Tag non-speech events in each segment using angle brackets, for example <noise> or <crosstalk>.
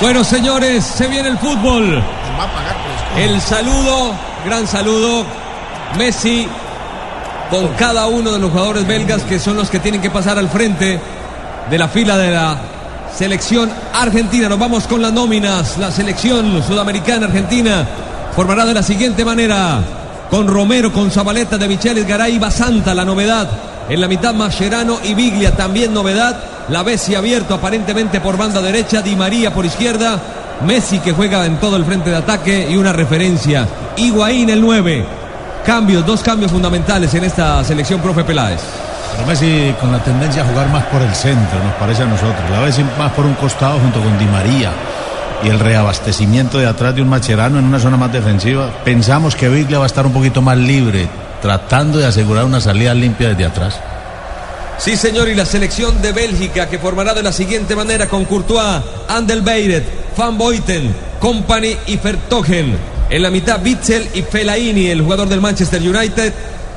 Bueno, señores, se viene el fútbol. El saludo, gran saludo. Messi con cada uno de los jugadores belgas que son los que tienen que pasar al frente de la fila de la selección argentina. Nos vamos con las nóminas. La selección sudamericana argentina formará de la siguiente manera. Con Romero, con Zabaleta, de Micheles, Garay y Basanta, la novedad. En la mitad Mascherano y Biglia, también novedad. La Bessi abierto aparentemente por banda derecha, Di María por izquierda. Messi que juega en todo el frente de ataque y una referencia. Higuaín el 9. Cambios, dos cambios fundamentales en esta selección, profe Peláez. Pero Messi con la tendencia a jugar más por el centro, nos parece a nosotros. La vez más por un costado junto con Di María. Y el reabastecimiento de atrás de un Macherano en una zona más defensiva. Pensamos que Biglia va a estar un poquito más libre, tratando de asegurar una salida limpia desde atrás. Sí, señor, y la selección de Bélgica que formará de la siguiente manera con Courtois, Andel Beiret, Van Boyten, Company y Vertogen. En la mitad, Witzel y Fellaini, el jugador del Manchester United.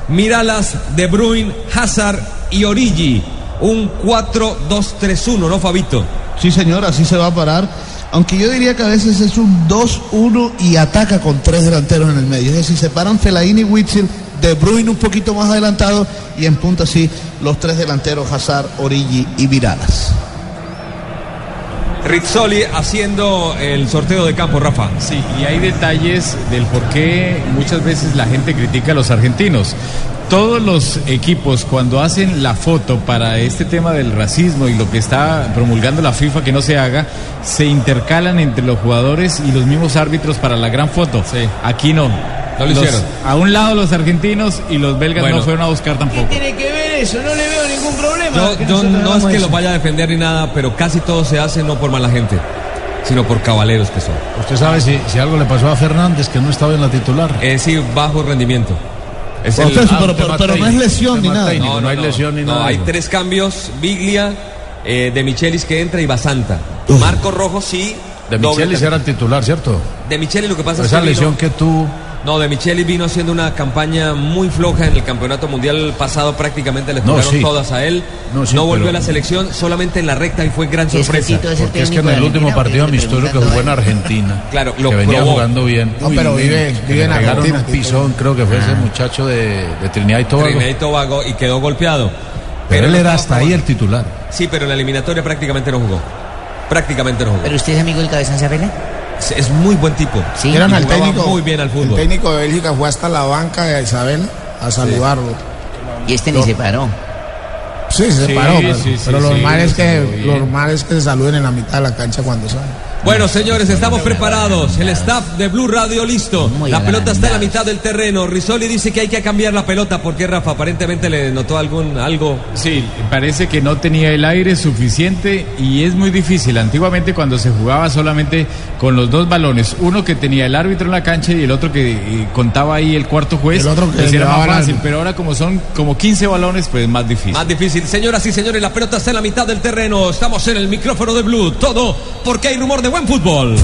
Miralas, De Bruyne, Hazard y Origi. Un 4-2-3-1, ¿no, Fabito? Sí, señor, así se va a parar. Aunque yo diría que a veces es un 2-1 y ataca con tres delanteros en el medio. Es decir, se paran Fellaini y Witzel, De Bruyne un poquito más adelantado y en punta así los tres delanteros Hazard, Origi y Viralas. Rizzoli haciendo el sorteo de campo, Rafa. Sí, y hay detalles del por qué muchas veces la gente critica a los argentinos. Todos los equipos cuando hacen la foto para este tema del racismo y lo que está promulgando la FIFA que no se haga, se intercalan entre los jugadores y los mismos árbitros para la gran foto. Sí. Aquí no. No lo Los- hicieron. A un lado los argentinos y los belgas Bueno. no fueron a buscar tampoco. tiene que ver eso? No le veo ningún problema. Yo, yo no es que eso. lo vaya a defender ni nada, pero casi todo se hace no por mala gente, sino por cabaleros que son. Usted sabe si, si algo le pasó a Fernández, que no estaba en la titular. Es decir, bajo rendimiento. Es Pero, el- Ah, no es lesión ni nada. técnico, no hay lesión ni no, nada. hay tres cambios, Biglia, eh, de Michelis que entra y Basanta. Marco Rojo sí. De Michelis era el titular, ¿cierto? De Michelis lo que pasa Esa es que vino- lesión que tú... No, de Michelis vino haciendo una campaña muy floja en el campeonato mundial pasado, prácticamente le No, sí. todas a él. No, volvió pero- a la selección solamente en la recta y fue gran Y es que sorpresa. Porque es que en el último partido amistoso que jugó en. Argentina, Claro, lo que venía probó. jugando bien. No, pero vive- vive en Argentina, un pisón, creo que fue ese muchacho de, de Trinidad y Tobago. Trinidad y Tobago y quedó golpeado. Pero él no era hasta ahí el titular. Sí, pero en la eliminatoria prácticamente no jugó. Prácticamente no jugó. ¿Pero usted es amigo del Cabezón Sabela? Es, es muy buen tipo. Sí. Y al técnico. muy bien al fútbol. El técnico de Bélgica fue hasta la banca de Isabel a saludarlo. Y este ni se paró. Sí, se Sí, paró, pero, sí, sí, pero lo sí, normal es que lo normal es que se saluden en la mitad de la cancha cuando salen. Bueno, señores, estamos preparados. El staff de Blue Radio listo. Muy La pelota está en la mitad del terreno. Risoli dice que hay que cambiar la pelota. ¿Por qué, Rafa? Aparentemente le notó algún algo. Sí, parece que no tenía el aire suficiente y es muy difícil. Antiguamente cuando se jugaba solamente con los dos balones, uno que tenía el árbitro en la cancha y el otro que eh, contaba ahí el cuarto juez, El otro que pues era más fácil, pero ahora como son como 15 balones, pues más difícil. Más difícil. Señoras y señores, la pelota está en la mitad del terreno. Estamos en el micrófono de Blue. Todo porque hay rumor de buen fútbol.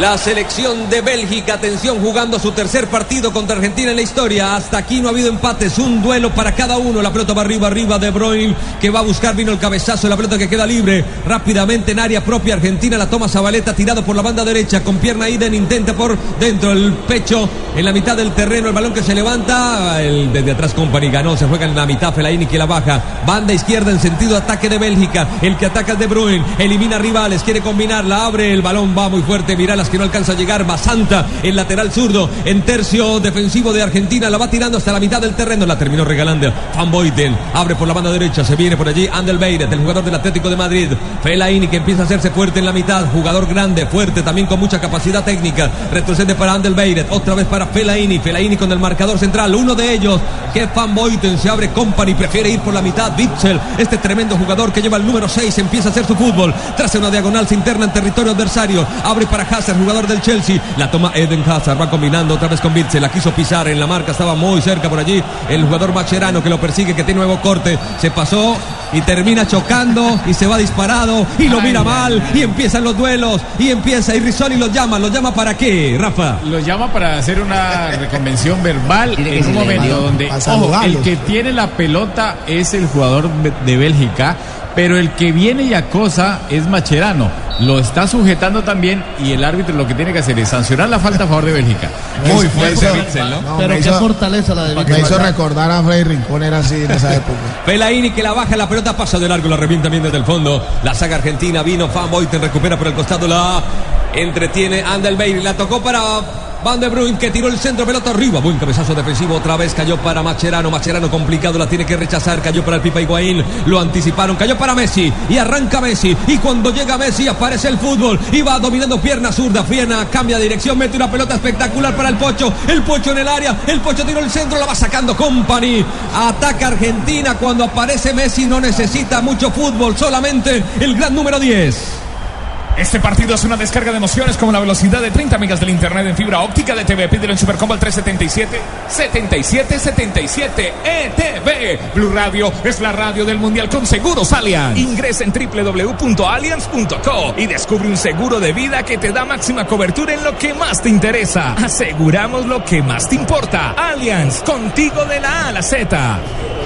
La selección de Bélgica, atención, jugando su tercer partido contra Argentina en la historia. Hasta aquí no ha habido empates, un duelo para cada uno. La pelota va arriba, arriba de Bruyne, que va a buscar, vino el cabezazo, la pelota que queda libre. Rápidamente en área propia, Argentina la toma Zabaleta, tirado por la banda derecha, con pierna Iden, intenta por dentro el pecho, en la mitad del terreno, el balón que se levanta. El desde atrás Company ganó, se juega en la mitad, Fellaini que la baja. Banda izquierda en sentido ataque de Bélgica. El que ataca es de Bruyne, elimina rivales, quiere combinar, la abre, el balón va muy fuerte, mira Que no alcanza a llegar. Basanta, el lateral zurdo, en tercio defensivo de Argentina. La va tirando hasta la mitad del terreno. La terminó regalando Van Boyten. Abre por la banda derecha. Se viene por allí Andel Beiret, el jugador del Atlético de Madrid. Fellaini que empieza a hacerse fuerte en la mitad. Jugador grande, fuerte, también con mucha capacidad técnica. Retrocede para Andel Beiret. Otra vez para Fellaini. Fellaini con el marcador central. Uno de ellos que Van Boyten. Se abre Company. Prefiere ir por la mitad. Bitzel, este tremendo jugador que lleva el número 6. Empieza a hacer su fútbol. Trace una diagonal, se interna en territorio adversario. Abre para Hazard, jugador del Chelsea. La toma Eden Hazard. Va combinando otra vez con Bitzel. La quiso pisar en la marca. Estaba muy cerca por allí. El jugador Macherano que lo persigue, que tiene nuevo corte. Se pasó y termina chocando y se va disparado y lo mira mal y empiezan los duelos y empieza y Rizzoli lo llama, lo llama para qué, Rafa. Lo llama para hacer una reconvención verbal en un momento donde ojo, el que tiene la pelota es el jugador de Bélgica, pero el que viene y acosa es Macherano. Lo está sujetando también y el árbitro lo que tiene que hacer es sancionar la falta a favor de Bélgica. Muy Me fuerte ¿no? no, Pero me qué hizo- fortaleza la de Me Víctor. hizo recordar a Freddy Rincón, era así en esa época. <laughs> Fellaini que la baja, la pelota pasa de largo, la revienta bien desde el fondo. La saga argentina vino, Van Boyten recupera por el costado, la entretiene Andel Bailey, la tocó para Van de Bruin que tiró el centro, pelota arriba. Buen cabezazo defensivo, otra vez cayó para Macherano. Macherano complicado, la tiene que rechazar. Cayó para el Pipa Higuaín, lo anticiparon, cayó para Messi y arranca Messi. Y cuando llega Messi aparece el fútbol y va dominando pierna zurda. Fiena cambia de dirección, mete una pelota espectacular para el Pocho. El Pocho en el área, el Pocho tiró el centro, la va sacando Company. Ataca Argentina cuando aparece Messi, no necesita mucho fútbol, solamente el gran número 10. Este partido es una descarga de emociones como la velocidad de 30 megas del internet en fibra óptica de TV. Pídelo en Supercombo al 377 7777 ETV. Blue Radio es la radio del Mundial con Seguros Allianz. Ingresa en www.allianz.co y descubre un seguro de vida que te da máxima cobertura en lo que más te interesa. Aseguramos lo que más te importa. Allianz, contigo de la A a la Z.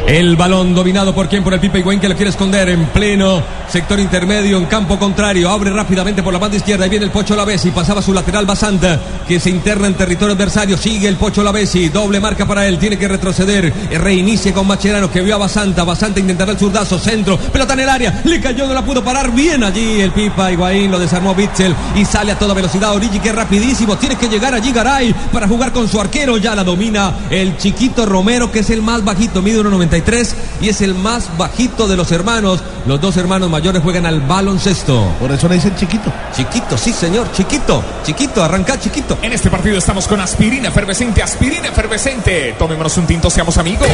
El balón dominado por quien, por el Pipe Higuaín que lo quiere esconder en pleno sector intermedio, en campo contrario. Abre rápidamente por la banda izquierda y viene el Pocho Lavesi. Pasaba su lateral Basanta que se interna en territorio adversario. Sigue el Pocho Lavesi. Doble marca para él. Tiene que retroceder. Reinicia con Macherano que vio a Basanta. Basanta intentará el zurdazo. Centro. Pelota en el área. Le cayó, no la pudo parar. Bien allí el Pipa Higuaín. Lo desarmó Bitzel y sale a toda velocidad. Origi que rapidísimo. Tiene que llegar allí Garay para jugar con su arquero. Ya la domina el chiquito Romero que es el más bajito. Mide 1.93 y es el más bajito de los hermanos. Los dos hermanos mayores juegan al baloncesto. Por eso le dicen chiquito. Chiquito, sí señor, chiquito, chiquito, arranca chiquito. En este partido estamos con aspirina efervescente, aspirina efervescente. Tomémonos un tinto, seamos amigos.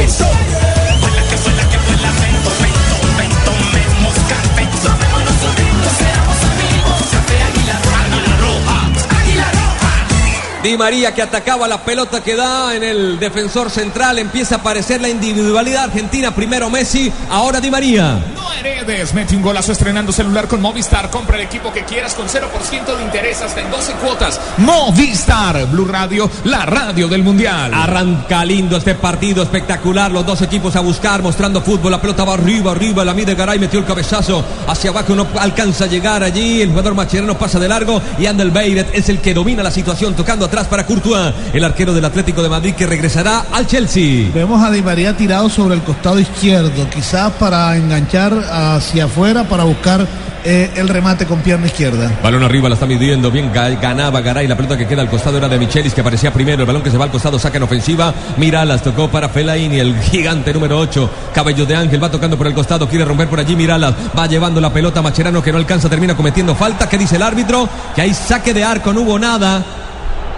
Di María que atacaba la pelota que da en el defensor central. Empieza a aparecer la individualidad argentina. Primero Messi, ahora Di María. No heredes, mete un golazo estrenando celular con Movistar. Compra el equipo que quieras con 0% de interés hasta en 12 cuotas. Movistar, Blue Radio, la radio del Mundial. Arranca lindo este partido, espectacular. Los dos equipos a buscar, mostrando fútbol. La pelota va arriba, arriba. La mide Garay, metió el cabezazo hacia abajo. No alcanza a llegar allí. El jugador Macherano pasa de largo. Y Andel Beiret es el que domina la situación, tocando atrás para Courtois, el arquero del Atlético de Madrid que regresará al Chelsea. Vemos a Di María tirado sobre el costado izquierdo, quizás para enganchar hacia afuera, para buscar eh, el remate con pierna izquierda. Balón arriba, la está midiendo bien. Ga- Ganaba Garay. La pelota que queda al costado era de Michelis, que aparecía primero. El balón que se va al costado, saca en ofensiva. Miralas tocó para Fellaini, el gigante número 8. Cabello de Ángel va tocando por el costado. Quiere romper por allí. Miralas va llevando la pelota. Macherano que no alcanza, termina cometiendo falta. ¿Qué dice el árbitro? Que hay saque de arco, no hubo nada.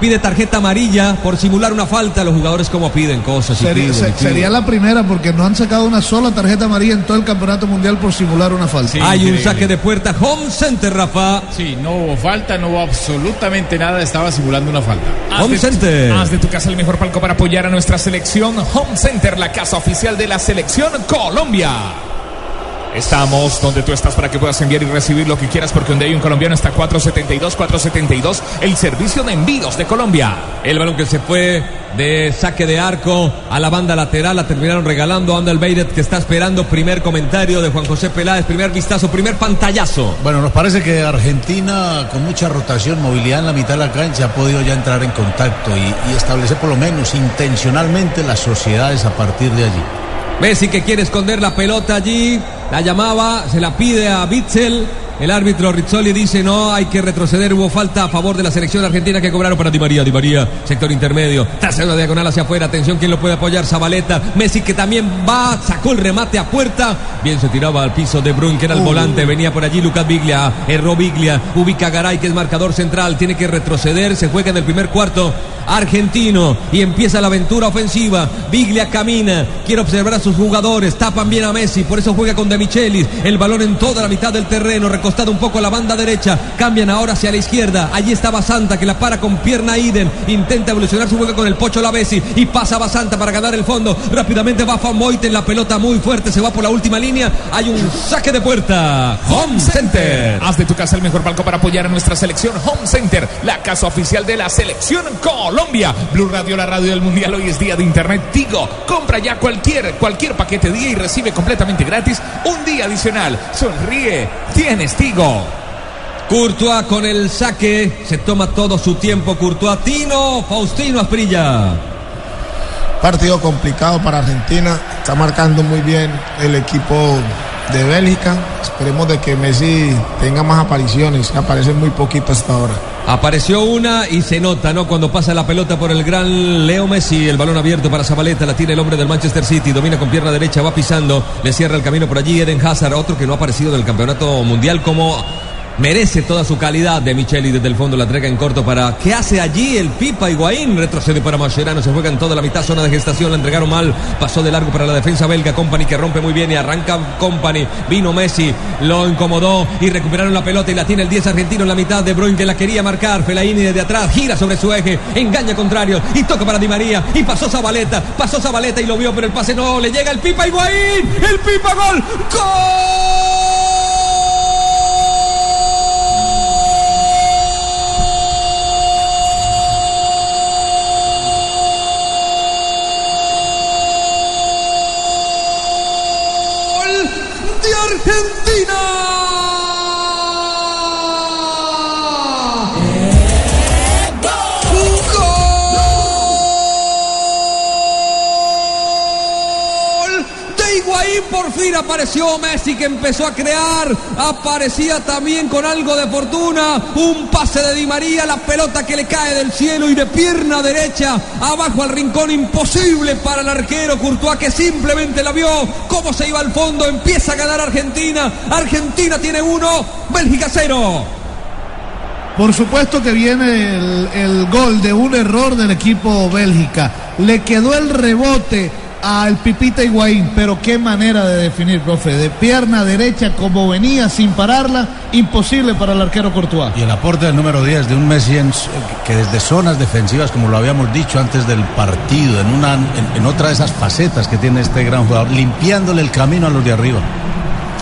Pide tarjeta amarilla por simular una falta. Los jugadores como piden cosas y Sería, piden, y se- piden. sería la primera porque no han sacado una sola tarjeta amarilla en todo el campeonato mundial por simular una falta. Sí. Hay un saque de puerta. Home Center, Rafa. Sí, no hubo falta, no hubo absolutamente nada, estaba simulando una falta. Haz Home de- Center. Haz de tu casa el mejor palco para apoyar a nuestra selección. Home Center, la casa oficial de la selección Colombia. Estamos donde tú estás para que puedas enviar y recibir lo que quieras porque donde hay un colombiano está 472 472 el servicio de envíos de Colombia. El balón que se fue de saque de arco a la banda lateral la terminaron regalando a Andal Beiret que está esperando primer comentario de Juan José Peláez, primer vistazo, primer pantallazo. Bueno, nos parece que Argentina, con mucha rotación, movilidad en la mitad de la cancha, ha podido ya entrar en contacto y, y establecer por lo menos intencionalmente las sociedades a partir de allí. Messi que quiere esconder la pelota allí, la llamaba, se la pide a Bitzel, El árbitro Rizzoli dice no, hay que retroceder. Hubo falta a favor de la selección argentina que cobraron para Di María. Di María, sector intermedio. Tras una diagonal hacia afuera. Atención, ¿quién lo puede apoyar? Zabaleta. Messi que también va, sacó el remate a puerta. Bien se tiraba al piso de Bruyne, que era el volante. Venía por allí Lucas Biglia. Erró Biglia. Ubica Garay, que es marcador central. Tiene que retroceder. Se juega en el primer cuarto argentino. Y empieza la aventura ofensiva. Biglia camina. Quiere observar a sus jugadores. Tapan bien a Messi. Por eso juega con Michelis. El balón en toda la mitad del terreno. Recostado un poco a la banda derecha. Cambian ahora hacia la izquierda. Allí está Basanta que la para con pierna Iden. Intenta evolucionar su juego con el Pocho Lavesi. Y pasa Basanta para ganar el fondo. Rápidamente va Moiten. La pelota muy fuerte. Se va por la última línea. Hay un saque de puerta. Home Center. Haz de tu casa el mejor palco para apoyar a nuestra selección Home Center, la casa oficial de la selección Colombia. Blue Radio, la radio del mundial. Hoy es día de internet. Tigo, compra ya cualquier, cualquier paquete día y recibe completamente gratis un día adicional. Sonríe, tienes Tigo. Courtois con el saque. Se toma todo su tiempo. Courtois. Tino, Faustino Asprilla. Partido complicado para Argentina. Está marcando muy bien el equipo de Bélgica. Esperemos de que Messi tenga más apariciones. Aparecen muy poquito hasta ahora. Apareció una y se nota, ¿no? Cuando pasa la pelota por el gran Leo Messi, el balón abierto para Zabaleta, la tiene el hombre del Manchester City, domina con pierna derecha, va pisando, le cierra el camino por allí Eden Hazard, otro que no ha aparecido en el campeonato mundial como merece toda su calidad de Micheli desde el fondo la entrega en corto para ¿qué hace allí el Pipa Higuaín? Retrocede para Mascherano, se juega en toda la mitad zona de gestación, la entregaron mal, pasó de largo para la defensa belga, Company que rompe muy bien y arranca Company, vino Messi, lo incomodó y recuperaron la pelota y la tiene el 10 argentino en la mitad de Bruyne que la quería marcar, Felaini desde atrás, gira sobre su eje, engaña contrario y toca para Di María y pasó Zabaleta, pasó Zabaleta y lo vio pero el pase no, le llega el Pipa Higuaín, el Pipa gol, gol. Apareció Messi que empezó a crear, aparecía también con algo de fortuna, un pase de Di María, la pelota que le cae del cielo y de pierna derecha abajo al rincón. Imposible para el arquero Courtois que simplemente la vio. Cómo se iba al fondo, empieza a ganar Argentina, Argentina tiene uno, Bélgica cero. Por supuesto que viene el, gol de un error del equipo Bélgica. Le quedó el rebote al Pipita Higuaín, pero qué manera de definir, profe. De pierna derecha, como venía sin pararla, imposible para el arquero Courtois. Y el aporte del número 10 de un Messi en, que desde zonas defensivas, como lo habíamos dicho antes del partido, en, una, en, en otra de esas facetas que tiene este gran jugador, limpiándole el camino a los de arriba.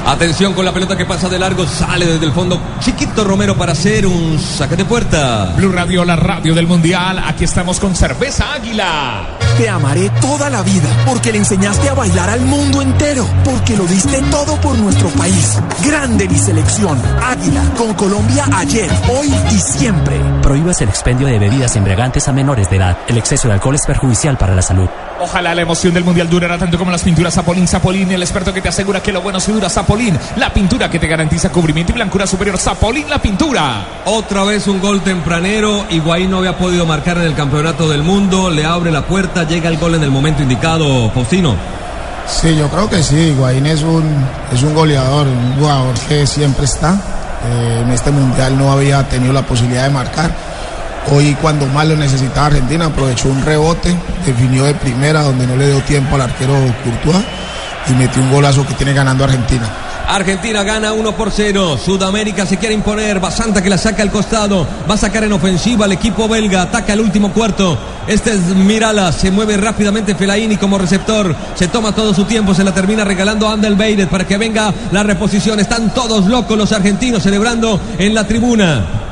Atención con la pelota que pasa de largo, sale desde el fondo. Chiquito Romero para hacer un saque de puerta. Blue Radio, la radio del mundial. Aquí estamos con cerveza águila. Te amaré toda la vida porque le enseñaste a bailar al mundo entero, porque lo diste todo por nuestro país. Grande mi selección. Águila, con Colombia ayer, hoy y siempre. Prohíbas el expendio de bebidas embriagantes a menores de edad. El exceso de alcohol es perjudicial para la salud. Ojalá la emoción del mundial durara tanto como las pinturas Zapolín. Zapolín, el experto que te asegura que lo bueno se dura. Zapolín, la pintura que te garantiza cubrimiento y blancura superior. Zapolín, la pintura. Otra vez un gol tempranero. Higuaín no había podido marcar en el campeonato del mundo. Le abre la puerta, llega el gol en el momento indicado. Faustino. Sí, yo creo que sí. Higuaín es un, es un goleador, un jugador que siempre está. Eh, en este mundial no había tenido la posibilidad de marcar. Hoy cuando más lo necesitaba Argentina aprovechó un rebote, definió de primera donde no le dio tiempo al arquero Courtois y metió un golazo que tiene ganando Argentina. Argentina gana 1 por 0. Sudamérica se quiere imponer. Basanta que la saca al costado. Va a sacar en ofensiva al equipo belga. Ataca el último cuarto. Este es Mirala. Se mueve rápidamente Felaini como receptor. Se toma todo su tiempo. Se la termina regalando a Andel Beidet para que venga la reposición. Están todos locos los argentinos celebrando en la tribuna.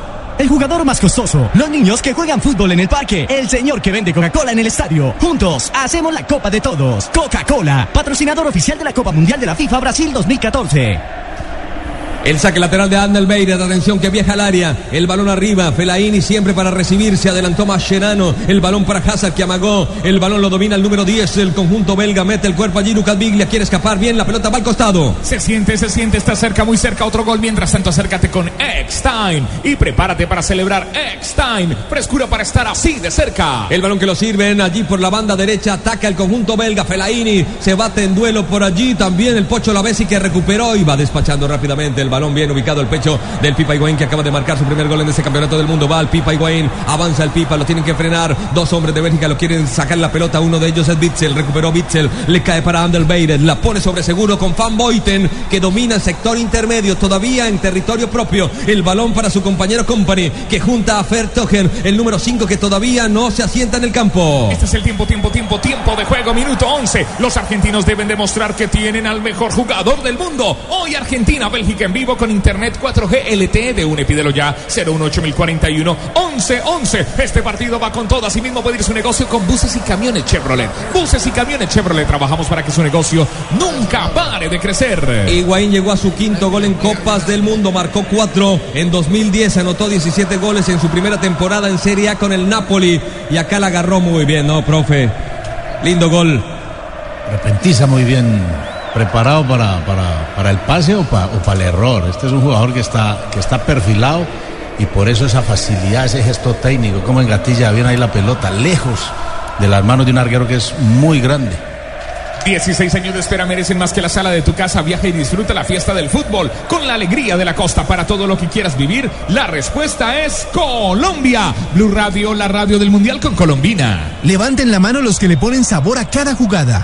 El jugador más costoso, los niños que juegan fútbol en el parque, el señor que vende Coca-Cola en el estadio. Juntos hacemos la Copa de Todos. Coca-Cola, patrocinador oficial de la Copa Mundial de la FIFA Brasil 2014. El saque lateral de Andelbeirer, atención que viaja al área, el balón arriba, Felaini siempre para recibir, se adelantó Mascherano, el balón para Hazard que amagó, el balón lo domina el número 10, el conjunto belga. Mete el cuerpo allí, Lucas Biglia quiere escapar bien, la pelota va al costado. Se siente, se siente, está cerca, muy cerca, otro gol, mientras tanto acércate con Eckstein y prepárate para celebrar Eckstein, frescura para estar así de cerca. El balón que lo sirven allí por la banda derecha, ataca el conjunto belga, Felaini se bate en duelo por allí, también el Pocho Lavesi que recuperó y va despachando rápidamente el balón bien ubicado el pecho del Pipa Higuaín que acaba de marcar su primer gol en este campeonato del mundo. Va al Pipa Higuaín, avanza el Pipa, lo tienen que frenar. Dos hombres de Bélgica lo quieren sacar la pelota. Uno de ellos es Bitzel, recuperó Bitzel, le cae para Andelbeiret, la pone sobre seguro con Van Boyten que domina el sector intermedio todavía en territorio propio. El balón para su compañero Company que junta a Fertogen, el número 5 que todavía no se asienta en el campo. Este es el tiempo, tiempo, tiempo, tiempo de juego, minuto 11. Los argentinos deben demostrar que tienen al mejor jugador del mundo. Hoy Argentina, Bélgica en vivo con Internet 4G LTE de UNE. Pídelo ya 018041 1111. Este partido va con todo. Asimismo puede ir su negocio con buses y camiones Chevrolet. Buses y camiones Chevrolet. Trabajamos para que su negocio nunca pare de crecer. Higuaín llegó a su quinto gol en Copas del Mundo. Marcó cuatro en 2010. Anotó 17 goles en su primera temporada en Serie A con el Napoli. Y acá la agarró muy bien, ¿no, profe? Lindo gol. Repentiza muy bien preparado para, para, para el pase o, pa, o, para el error. Este es un jugador que está, que está perfilado y por eso esa facilidad, ese gesto técnico, como engatilla bien ahí la pelota, lejos de las manos de un arquero que es muy grande. 16 años de espera merecen más que la sala de tu casa. Viaja y disfruta la fiesta del fútbol con la alegría de la costa para todo lo que quieras vivir. La respuesta es Colombia. Blue Radio, la radio del Mundial con Colombina. Levanten la mano los que le ponen sabor a cada jugada.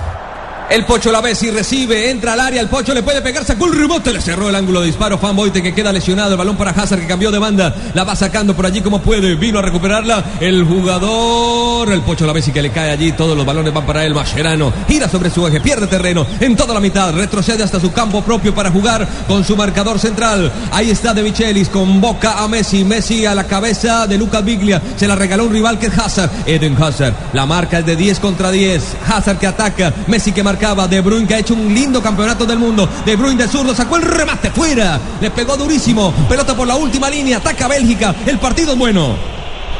El Pocho la ve y recibe, entra al área, el Pocho le puede pegar, sacó el le cerró el ángulo de disparo, Fan Boite que queda lesionado, el balón para Hazard que cambió de banda, la va sacando por allí como puede, vino a recuperarla el jugador, el Pocho la y que le cae allí, todos los balones van para él, Mascherano, gira sobre su eje, pierde terreno en toda la mitad, retrocede hasta su campo propio para jugar con su marcador central, ahí está De Michelis, convoca a Messi, Messi a la cabeza de Lucas Biglia, se la regaló un rival que es Hazard, Eden Hazard, la marca es de 10 contra 10, Hazard que ataca, Messi que marca de Bruyne que ha hecho un lindo campeonato del mundo. De Bruyne de zurdo sacó el remate fuera. Le pegó durísimo. Pelota por la última línea. Ataca Bélgica. El partido es bueno.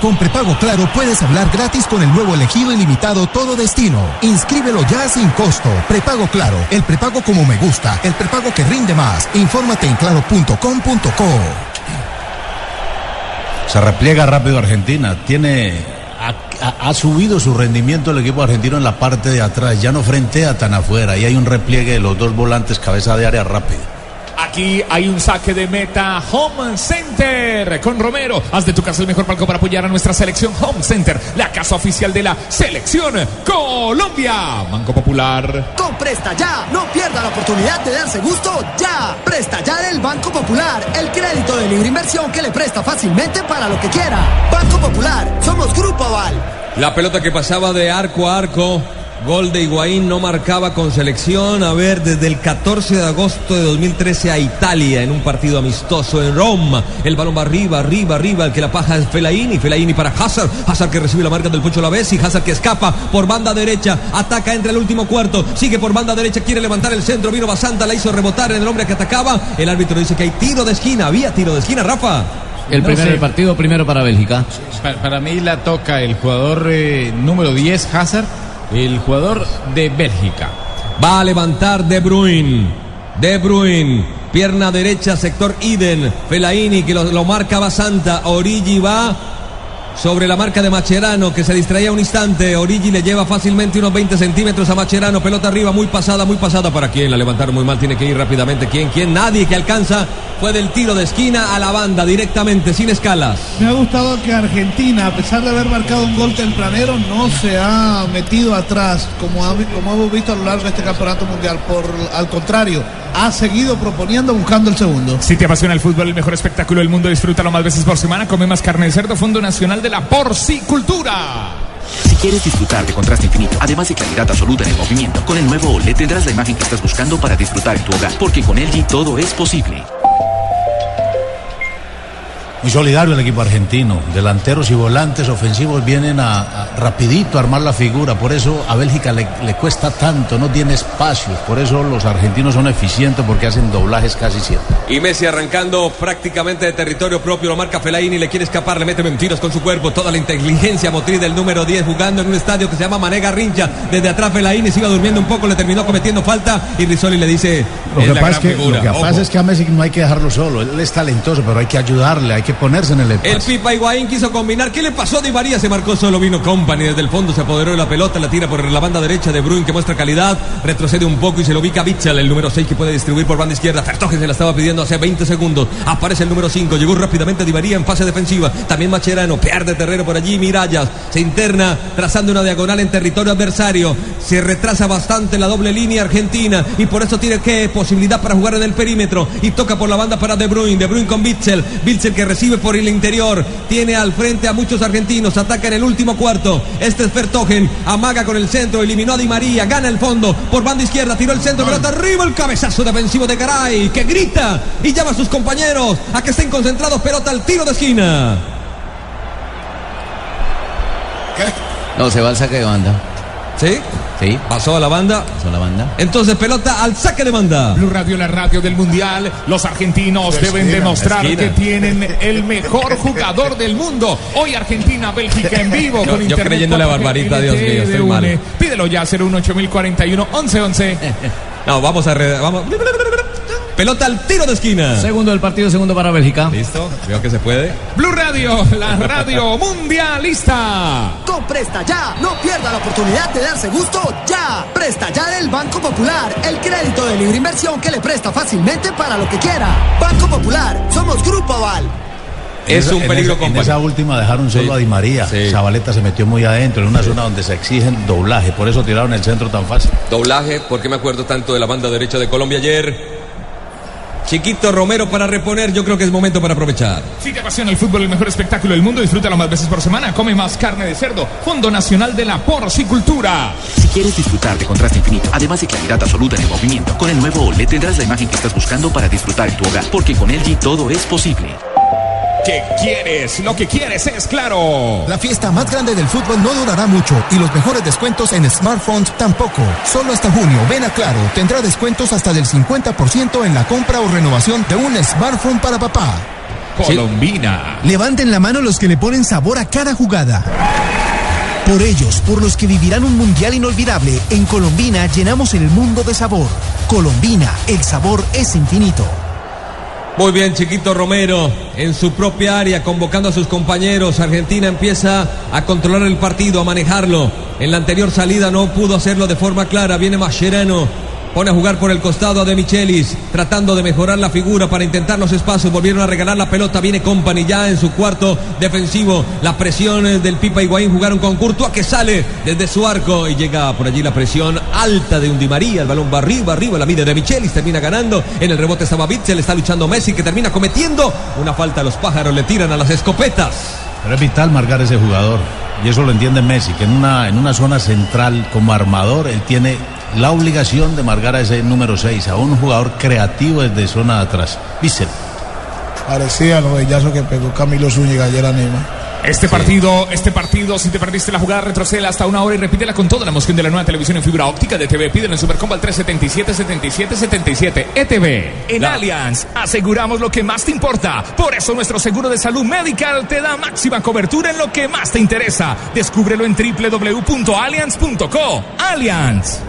Con prepago claro puedes hablar gratis con el nuevo elegido ilimitado todo destino. Inscríbelo ya sin costo. Prepago claro, el prepago como me gusta, el prepago que rinde más. Infórmate en claro.com.co. Se repliega rápido Argentina. Tiene ha, subido su rendimiento el equipo argentino en la parte de atrás, ya no frentea tan afuera y hay un repliegue de los dos volantes cabeza de área rápido. Aquí hay un saque de meta Home Center con Romero. Haz de tu casa el mejor palco para apoyar a nuestra selección Home Center, la casa oficial de la selección Colombia. Banco Popular. Con Presta Ya, no pierda la oportunidad de darse gusto ya. Presta Ya del Banco Popular, el crédito de libre inversión que le presta fácilmente para lo que quiera. Banco Popular, somos Grupo Aval. La pelota que pasaba de arco a arco. Gol de Higuaín no marcaba con selección. A ver, desde el 14 de agosto de 2013 a Italia en un partido amistoso en Roma. El balón va arriba, arriba, arriba. El que la paja es Felaini. Felaini para Hazard. Hazard que recibe la marca del Pocho Lavesi. Hazard que escapa por banda derecha. Ataca entre el último cuarto. Sigue por banda derecha. Quiere levantar el centro. Vino Basanta. La hizo rebotar en el hombre que atacaba. El árbitro dice que hay tiro de esquina. Había tiro de esquina, Rafa. El primer no sé. partido primero para Bélgica. Para, para, mí la toca el jugador eh, número 10, Hazard el jugador de Bélgica. Va a levantar De Bruyne. De Bruyne. Pierna derecha, sector Iden. Felaini que lo, lo marca Basanta. Origi va sobre la marca de Macherano que se distraía un instante. Origi le lleva fácilmente unos 20 centímetros a Macherano. Pelota arriba, muy pasada, muy pasada. ¿Para quién? La levantaron muy mal. Tiene que ir rápidamente. ¿Quién? ¿Quién? Nadie que alcanza. Fue del tiro de esquina a la banda directamente, sin escalas. Me ha gustado que Argentina, a pesar de haber marcado un gol tempranero, no se ha metido atrás como, como hemos visto a lo largo de este campeonato mundial. Por, al contrario, ha seguido proponiendo, buscando el segundo. Si te apasiona el fútbol, el mejor espectáculo del mundo, disfrútalo más veces por semana. Come más carne de cerdo, Fondo Nacional de la Porcicultura. Si quieres disfrutar de contraste infinito, además de claridad absoluta en el movimiento, con el nuevo OLED tendrás la imagen que estás buscando para disfrutar en tu hogar, porque con LG todo es posible. Muy solidario el equipo argentino. Delanteros y volantes ofensivos vienen a, a rapidito a armar la figura. Por eso a Bélgica le, le, cuesta tanto, no tiene espacios. Por eso los argentinos son eficientes porque hacen doblajes casi siempre. Y Messi arrancando prácticamente de territorio propio, lo marca Fellaini, le quiere escapar, le mete mentiras con su cuerpo. Toda la inteligencia motriz del número 10 jugando en un estadio que se llama Manega Rincha. Desde atrás Fellaini se iba durmiendo un poco, le terminó cometiendo falta y Rizzoli le dice... Lo que, pasa es, que, lo que pasa es que a Messi no hay que dejarlo solo. Él es talentoso, pero hay que ayudarle, hay que ponerse en el espacio. El Pipa Higuaín quiso combinar. ¿Qué le pasó a Di María? Se marcó solo, vino Company desde el fondo, se apoderó de la pelota, la tira por la banda derecha de Bruin que muestra calidad, retrocede un poco y se lo ubica Bichel, el número 6 que puede distribuir por banda izquierda. Fertogen se la estaba pidiendo hace 20 segundos. Aparece el número 5, llegó rápidamente Di María en fase defensiva. También Macherano, pierde terreno por allí, Mirallas se interna trazando una diagonal en territorio adversario. Se retrasa bastante la doble línea argentina y por eso tiene que posibilidad para jugar en el perímetro y toca por la banda para De Bruyne, De Bruyne con Bitzel, Bitzel que recibe por el interior, tiene al frente a muchos argentinos, ataca en el último cuarto. Este es Fertogen, amaga con el centro, eliminó a Di María, gana el fondo. Por banda izquierda, tiró el centro, pelota arriba, el cabezazo defensivo de Garay, que grita y llama a sus compañeros a que estén concentrados, pelota al tiro de esquina. No, se va al saque de banda. ¿Sí? Sí. Pasó a la banda. Pasó a la banda. Entonces pelota al saque de banda. Blue Radio, la radio del mundial. Los argentinos deben demostrar que tienen el mejor <laughs> jugador del mundo. Hoy Argentina, Bélgica en vivo yo, con yo internet. creyendo la barbarita, Dios mío, estoy mal. Pídelo ya 01841 1111. <laughs> No, vamos a re, vamos. Pelota al tiro de esquina. Segundo del partido, segundo para Bélgica. Listo, veo que se puede. Blue Radio, la <laughs> radio mundialista. Con Presta Ya, no pierda la oportunidad de darse gusto ya. Presta Ya del Banco Popular, el crédito de libre inversión que le presta fácilmente para lo que quiera. Banco Popular, somos Grupo Aval. Es un en peligro esa, en esa última dejaron solo Sí. a Di María. Sí. Zabaleta se metió muy adentro, en una zona donde se exigen doblaje. Por eso tiraron el centro tan fácil. Doblaje, porque me acuerdo tanto de la banda derecha de Colombia ayer. Chiquito Romero para reponer, yo creo que es momento para aprovechar. Si te apasiona el fútbol, el mejor espectáculo del mundo, disfrútalo más veces por semana. Come más carne de cerdo. Fondo Nacional de la Porcicultura. Si quieres disfrutar de contraste infinito, además de claridad absoluta en el movimiento, con el nuevo OLED tendrás la imagen que estás buscando para disfrutar en tu hogar, porque con LG todo es posible. ¿Qué quieres? Lo que quieres es claro. La fiesta más grande del fútbol no durará mucho y los mejores descuentos en smartphones tampoco. Solo hasta junio, ven a Claro, tendrá descuentos hasta del 50% en la compra o renovación de un smartphone para papá. Colombina. Levanten la mano los que le ponen sabor a cada jugada. Por ellos, por los que vivirán un mundial inolvidable, en Colombina llenamos el mundo de sabor. Colombina, el sabor es infinito. Muy bien, Chiquito Romero en su propia área, convocando a sus compañeros. Argentina empieza a controlar el partido, a manejarlo. En la anterior salida no pudo hacerlo de forma clara. Viene Mascherano. Pone a jugar por el costado a De Michelis, tratando de mejorar la figura para intentar los espacios. Volvieron a regalar la pelota. Viene Company ya en su cuarto defensivo. La presión eh, del Pipa Higuaín jugaron con Courtois que sale desde su arco y llega por allí la presión alta de un Di María. El balón va arriba, arriba. La mide De Michelis, termina ganando. En el rebote estaba Bitzel, está luchando Messi que termina cometiendo una falta. a Los pájaros le tiran a las escopetas. Pero es vital marcar ese jugador. Y eso lo entiende Messi, que en una, en una zona central como armador, él tiene la obligación de marcar a ese número 6, a un jugador creativo desde zona de atrás. Vícel. Parecía el rodillazo que pegó Camilo Zúñiga ayer a Neymar. Este partido, este partido, si te perdiste la jugada, retrocede hasta una hora y repítela con toda la emoción de la nueva televisión en fibra óptica de TV. Pídelo en Supercombo al 377-7777 ETV. En La- Allianz aseguramos lo que más te importa. Por eso nuestro seguro de salud medical te da máxima cobertura en lo que más te interesa. Descúbrelo en www.allianz.co. Allianz.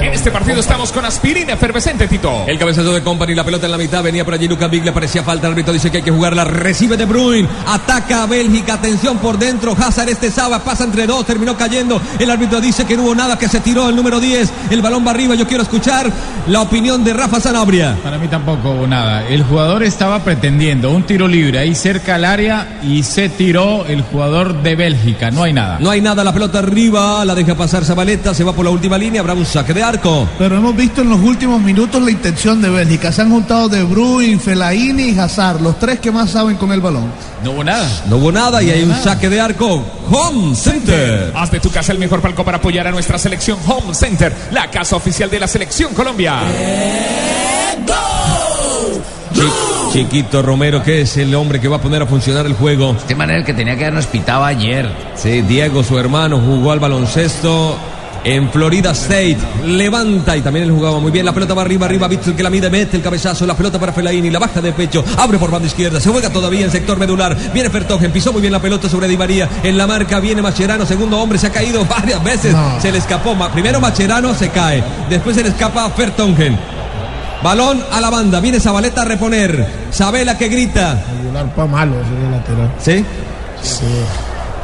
En este partido estamos con aspirina efervescente, Tito. El cabezazo de Company, la pelota en la mitad, venía por allí Lucas Big, le parecía falta, el árbitro dice que hay que jugarla, recibe De Bruyne, ataca a Bélgica, atención por dentro, Hazard este Saba, pasa entre dos, terminó cayendo, el árbitro dice que no hubo nada, que se tiró el número 10, el balón va arriba, yo quiero escuchar la opinión de Rafa Sanabria. Para mí tampoco hubo nada. El jugador estaba pretendiendo un tiro libre ahí cerca al área y se tiró el jugador de Bélgica. No hay nada. No hay nada, la pelota arriba, la deja pasar Zabaleta, se va por la última línea, un saque de arco. Pero hemos visto en los últimos minutos la intención de Bélgica. Se han juntado De Bruyne, Fellaini y Hazard, los tres que más saben con el balón. No hubo nada. No hubo nada y hay un saque de arco. Home Center. Haz de tu casa el mejor palco para apoyar a nuestra selección Home Center, la casa oficial de la selección Colombia. Chiquito Romero, que es el hombre que va a poner a funcionar el juego. Este man es el que tenía que habernos pitado ayer. Sí, Diego, su hermano, jugó al baloncesto en Florida State. Levanta y también él jugaba muy bien. La pelota va arriba, arriba. Vitzel que la mide, mete el cabezazo. La pelota para Felaini. La baja de pecho. Abre por banda izquierda. Se juega todavía en sector medular. Viene Fertogen. Pisó muy bien la pelota sobre Di María. En la marca viene Macherano. Segundo hombre. Se ha caído <laughs> varias veces. Se le escapó. Primero Macherano se cae. Después se le escapa Fertongen. Balón a la banda. Viene Zabaleta a reponer. Sabela que grita. para malo, ese lateral. ¿Sí? Sí.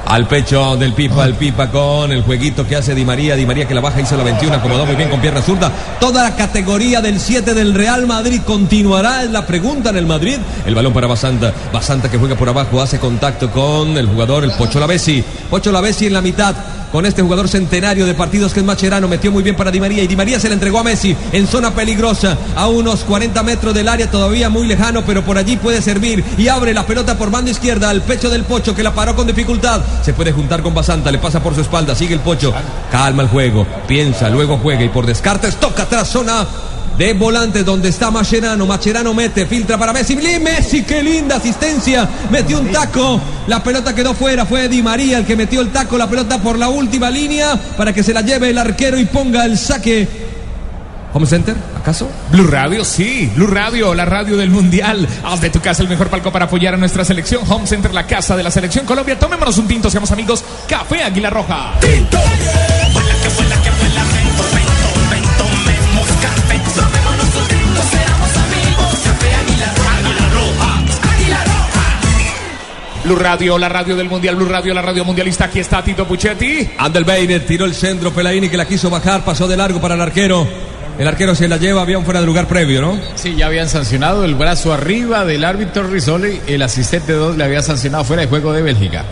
Al pecho del Pipa, el Pipa con el jueguito que hace Di María. Di María que la baja hizo la 21, acomodó muy bien con pierna zurda. Toda la categoría del 7 del Real Madrid continuará. Es la pregunta en el Madrid. El balón para Basanta. Basanta que juega por abajo, hace contacto con el jugador, el Pocho Lavesi. Pocho Lavesi en la mitad con este jugador centenario de partidos que es Macherano. Metió muy bien para Di María y Di María se le entregó a Messi en zona peligrosa, a unos 40 metros del área, todavía muy lejano, pero por allí puede servir y abre la pelota por banda izquierda al pecho del Pocho que la paró con dificultad. Se puede juntar con Basanta, le pasa por su espalda, sigue el Pocho, calma el juego, piensa, luego juega y por descartes toca atrás zona de volantes donde está Macherano. Macherano mete, filtra para Messi. Messi, qué linda asistencia. Metió un taco. La pelota quedó fuera. Fue Di María el que metió el taco. La pelota por la última línea para que se la lleve el arquero y ponga el saque. Home Center, ¿acaso? Blue Radio, sí, Blue Radio, la radio del Mundial. Haz de tu casa el mejor palco para apoyar a nuestra selección. Home Center, la casa de la selección Colombia. Tomémonos un tinto, seamos amigos. Café Águila Roja. ¡Tinto! Blue Radio, la radio del Mundial, Blue Radio, la radio mundialista. Aquí está Tito Puchetti. Andelbeiner tiró el centro, Pelaini que la quiso bajar, pasó de largo para el arquero. El arquero se la lleva, había un fuera de lugar previo, ¿no? Sí, ya habían sancionado el brazo arriba del árbitro Risoli. El asistente 2 le había sancionado fuera de juego de Bélgica.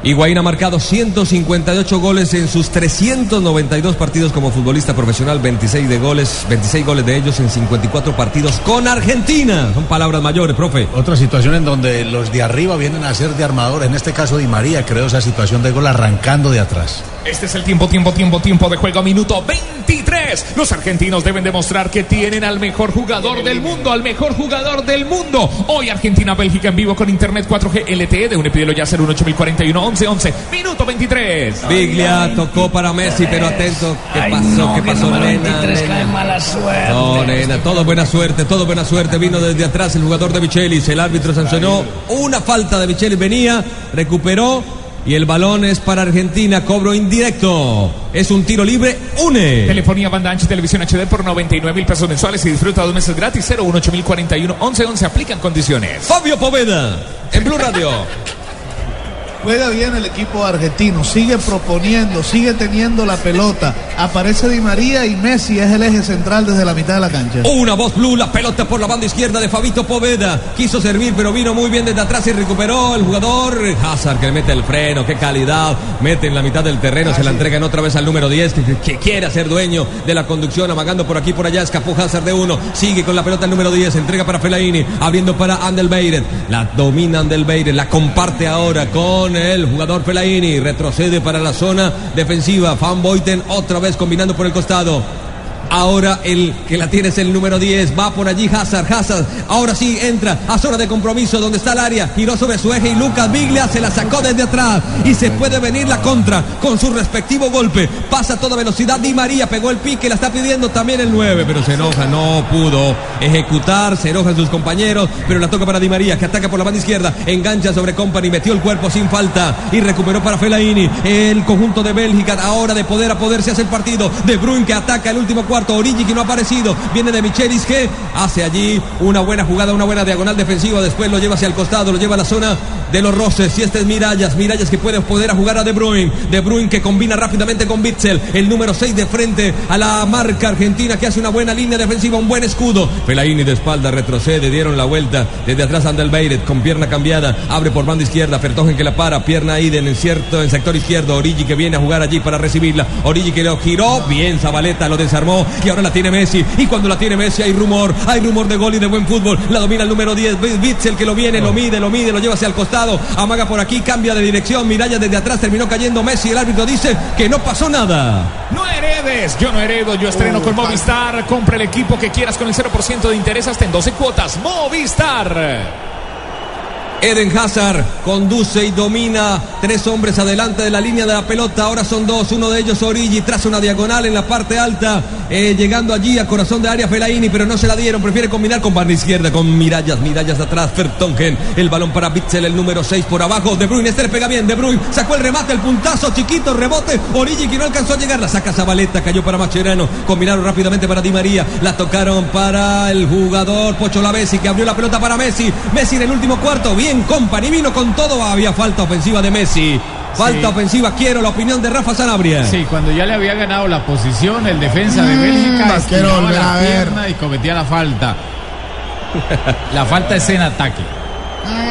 Higuaín ha marcado 158 goles en sus 392 partidos como futbolista profesional, 26 de goles, 26 goles de ellos en 54 partidos con Argentina. Son palabras mayores, profe. Otra situación en donde los de arriba vienen a ser de armador, en este caso Di María creó esa situación de gol arrancando de atrás. Este es el tiempo, tiempo, tiempo, tiempo de juego, minuto 23. Los argentinos deben demostrar que tienen al mejor jugador del mundo, al mejor jugador del mundo. Hoy Argentina-Bélgica en vivo con Internet 4G LTE de un pídelo ya 08041 11 11, minuto 23. Biglia tocó para Messi, pero atento. ¿Qué pasó? ¿Qué pasó, nena? mala suerte. No, nena, todo buena suerte, todo buena suerte. Vino desde atrás el jugador de Michelis. El árbitro sancionó una falta de Michelis. Venía, recuperó y el balón es para Argentina, cobro indirecto. Es un tiro libre, une. Telefonía banda ancha televisión HD por 99 mil pesos mensuales y disfruta dos meses gratis. 018041 1111 aplican condiciones. Fabio Poveda, en Blue Radio. <laughs> Juega bien el equipo argentino, sigue proponiendo, sigue teniendo la pelota. Aparece Di María y Messi es el eje central desde la mitad de la cancha. Una voz blue, la pelota por la banda izquierda de Fabito Poveda. Quiso servir, pero vino muy bien desde atrás y recuperó el jugador Hazard que le mete el freno, qué calidad. Mete en la mitad del terreno, se la entregan otra vez al número 10 que, que quiere ser dueño de la conducción, amagando por aquí por allá. Escapó Hazard de uno, sigue con la pelota el número 10, entrega para Fellaini, abriendo para Andelbeiren. La domina Andelbeiren, la comparte ahora con el jugador Pelaini. Retrocede para la zona defensiva. Van Boyten otra vez combinando por el costado. Ahora el que la tiene es el número 10. Va por allí Hazard. Hazard. Ahora sí entra a zona de compromiso donde está el área. Giró sobre su eje y Lucas Biglia se la sacó desde atrás. Y se puede venir la contra con su respectivo golpe. Pasa a toda velocidad. Di María pegó el pique. La está pidiendo también el 9. Pero se. No pudo ejecutar. Se enojan sus compañeros. Pero la toca para Di María que ataca por la banda izquierda. Engancha sobre Company. Metió el cuerpo sin falta. Y recuperó para Fellaini. El conjunto de Bélgica. Ahora de poder a poder se hace el partido. De Bruin que ataca el último cuarto. Origi que no ha aparecido. Viene de Michelis que hace allí una buena jugada, una buena diagonal defensiva. Después lo lleva hacia el costado, lo lleva a la zona de los roces. Y este es Mirallas. Mirallas que puede poder a jugar a De Bruyne. De Bruyne que combina rápidamente con Bitzel. El número 6 de frente a la marca argentina que hace una buena línea defensiva, un buen escudo. Fellaini de espalda retrocede, dieron la vuelta. Desde atrás Andelbeiret con pierna cambiada. Abre por banda izquierda. Fertogen que la para. Pierna ahí en cierto, en sector izquierdo. Origi que viene a jugar allí para recibirla. Origi que lo giró. Bien, Zabaleta lo desarmó. Y ahora la tiene Messi. Y cuando la tiene Messi hay rumor, hay rumor de gol y de buen fútbol. La domina el número 10, Bitzel que lo viene, lo mide, lo mide, lo lleva hacia el costado. Amaga por aquí, cambia de dirección. Miralla desde atrás, terminó cayendo Messi. El árbitro dice que no pasó nada. No heredes, yo no heredo, yo estreno con Movistar. Compra el equipo que quieras con el 0% de interés hasta en 12 cuotas. Movistar. Eden Hazard conduce y domina. Tres hombres adelante de la línea de la pelota. Ahora son dos. Uno de ellos Origi tras una diagonal en la parte alta. eh, llegando allí a corazón de área Felaini, pero no se la dieron. Prefiere combinar con banda izquierda, con Mirallas. Mirallas atrás. Fertongen. El balón para Bitzel, el número 6 por abajo. De Bruyne. Este le pega bien. De Bruyne sacó el remate, el puntazo chiquito, rebote. Origi que no alcanzó a llegar. La saca Zabaleta. Cayó para Macherano. Combinaron rápidamente para Di María. La tocaron para el jugador Pocho Lavesi que abrió la pelota para Messi. Messi en el último cuarto. Bien bien, company, vino con todo. Había falta ofensiva de Messi. Falta Sí. ofensiva, quiero la opinión de Rafa Sanabria. Sí, cuando ya le había ganado la posición, el defensa de Bélgica la quiero volver la a ver. pierna y cometía la falta. La falta es en ataque.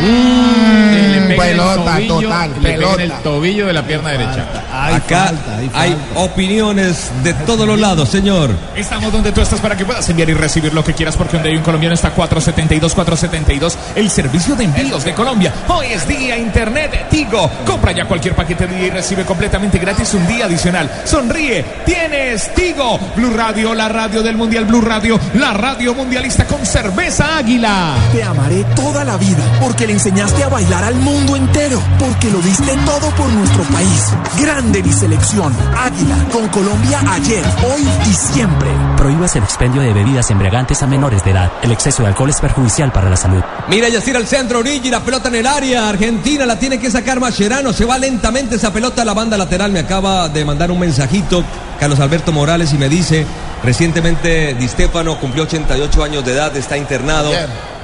Mm, Pelota, tobillo, total, le pega en el pelota. tobillo de la pierna derecha. Acá hay opiniones de todos los lados, señor. Estamos donde tú estás para que puedas enviar y recibir lo que quieras porque donde hay un colombiano está 472 472 el servicio de envíos de Colombia. Hoy es día internet Tigo. Compra ya cualquier paquete de día y recibe completamente gratis un día adicional. Sonríe, tienes Tigo. Blue Radio, la radio del Mundial Blue Radio, la radio mundialista con cerveza Águila. Te amaré toda la vida porque le enseñaste a bailar al mundo entero, porque lo diste todo por nuestro país. Grande mi selección. Águila, con Colombia ayer, hoy y siempre. Prohíbas el expendio de bebidas embriagantes a menores de edad. El exceso de alcohol es perjudicial para la salud. Mira, Yacir al centro, Origi, la pelota en el área. Argentina la tiene que sacar Mascherano. Se va lentamente esa pelota a la banda lateral. Me acaba de mandar un mensajito Carlos Alberto Morales y me dice: recientemente Di Stefano cumplió 88 años de edad, está internado.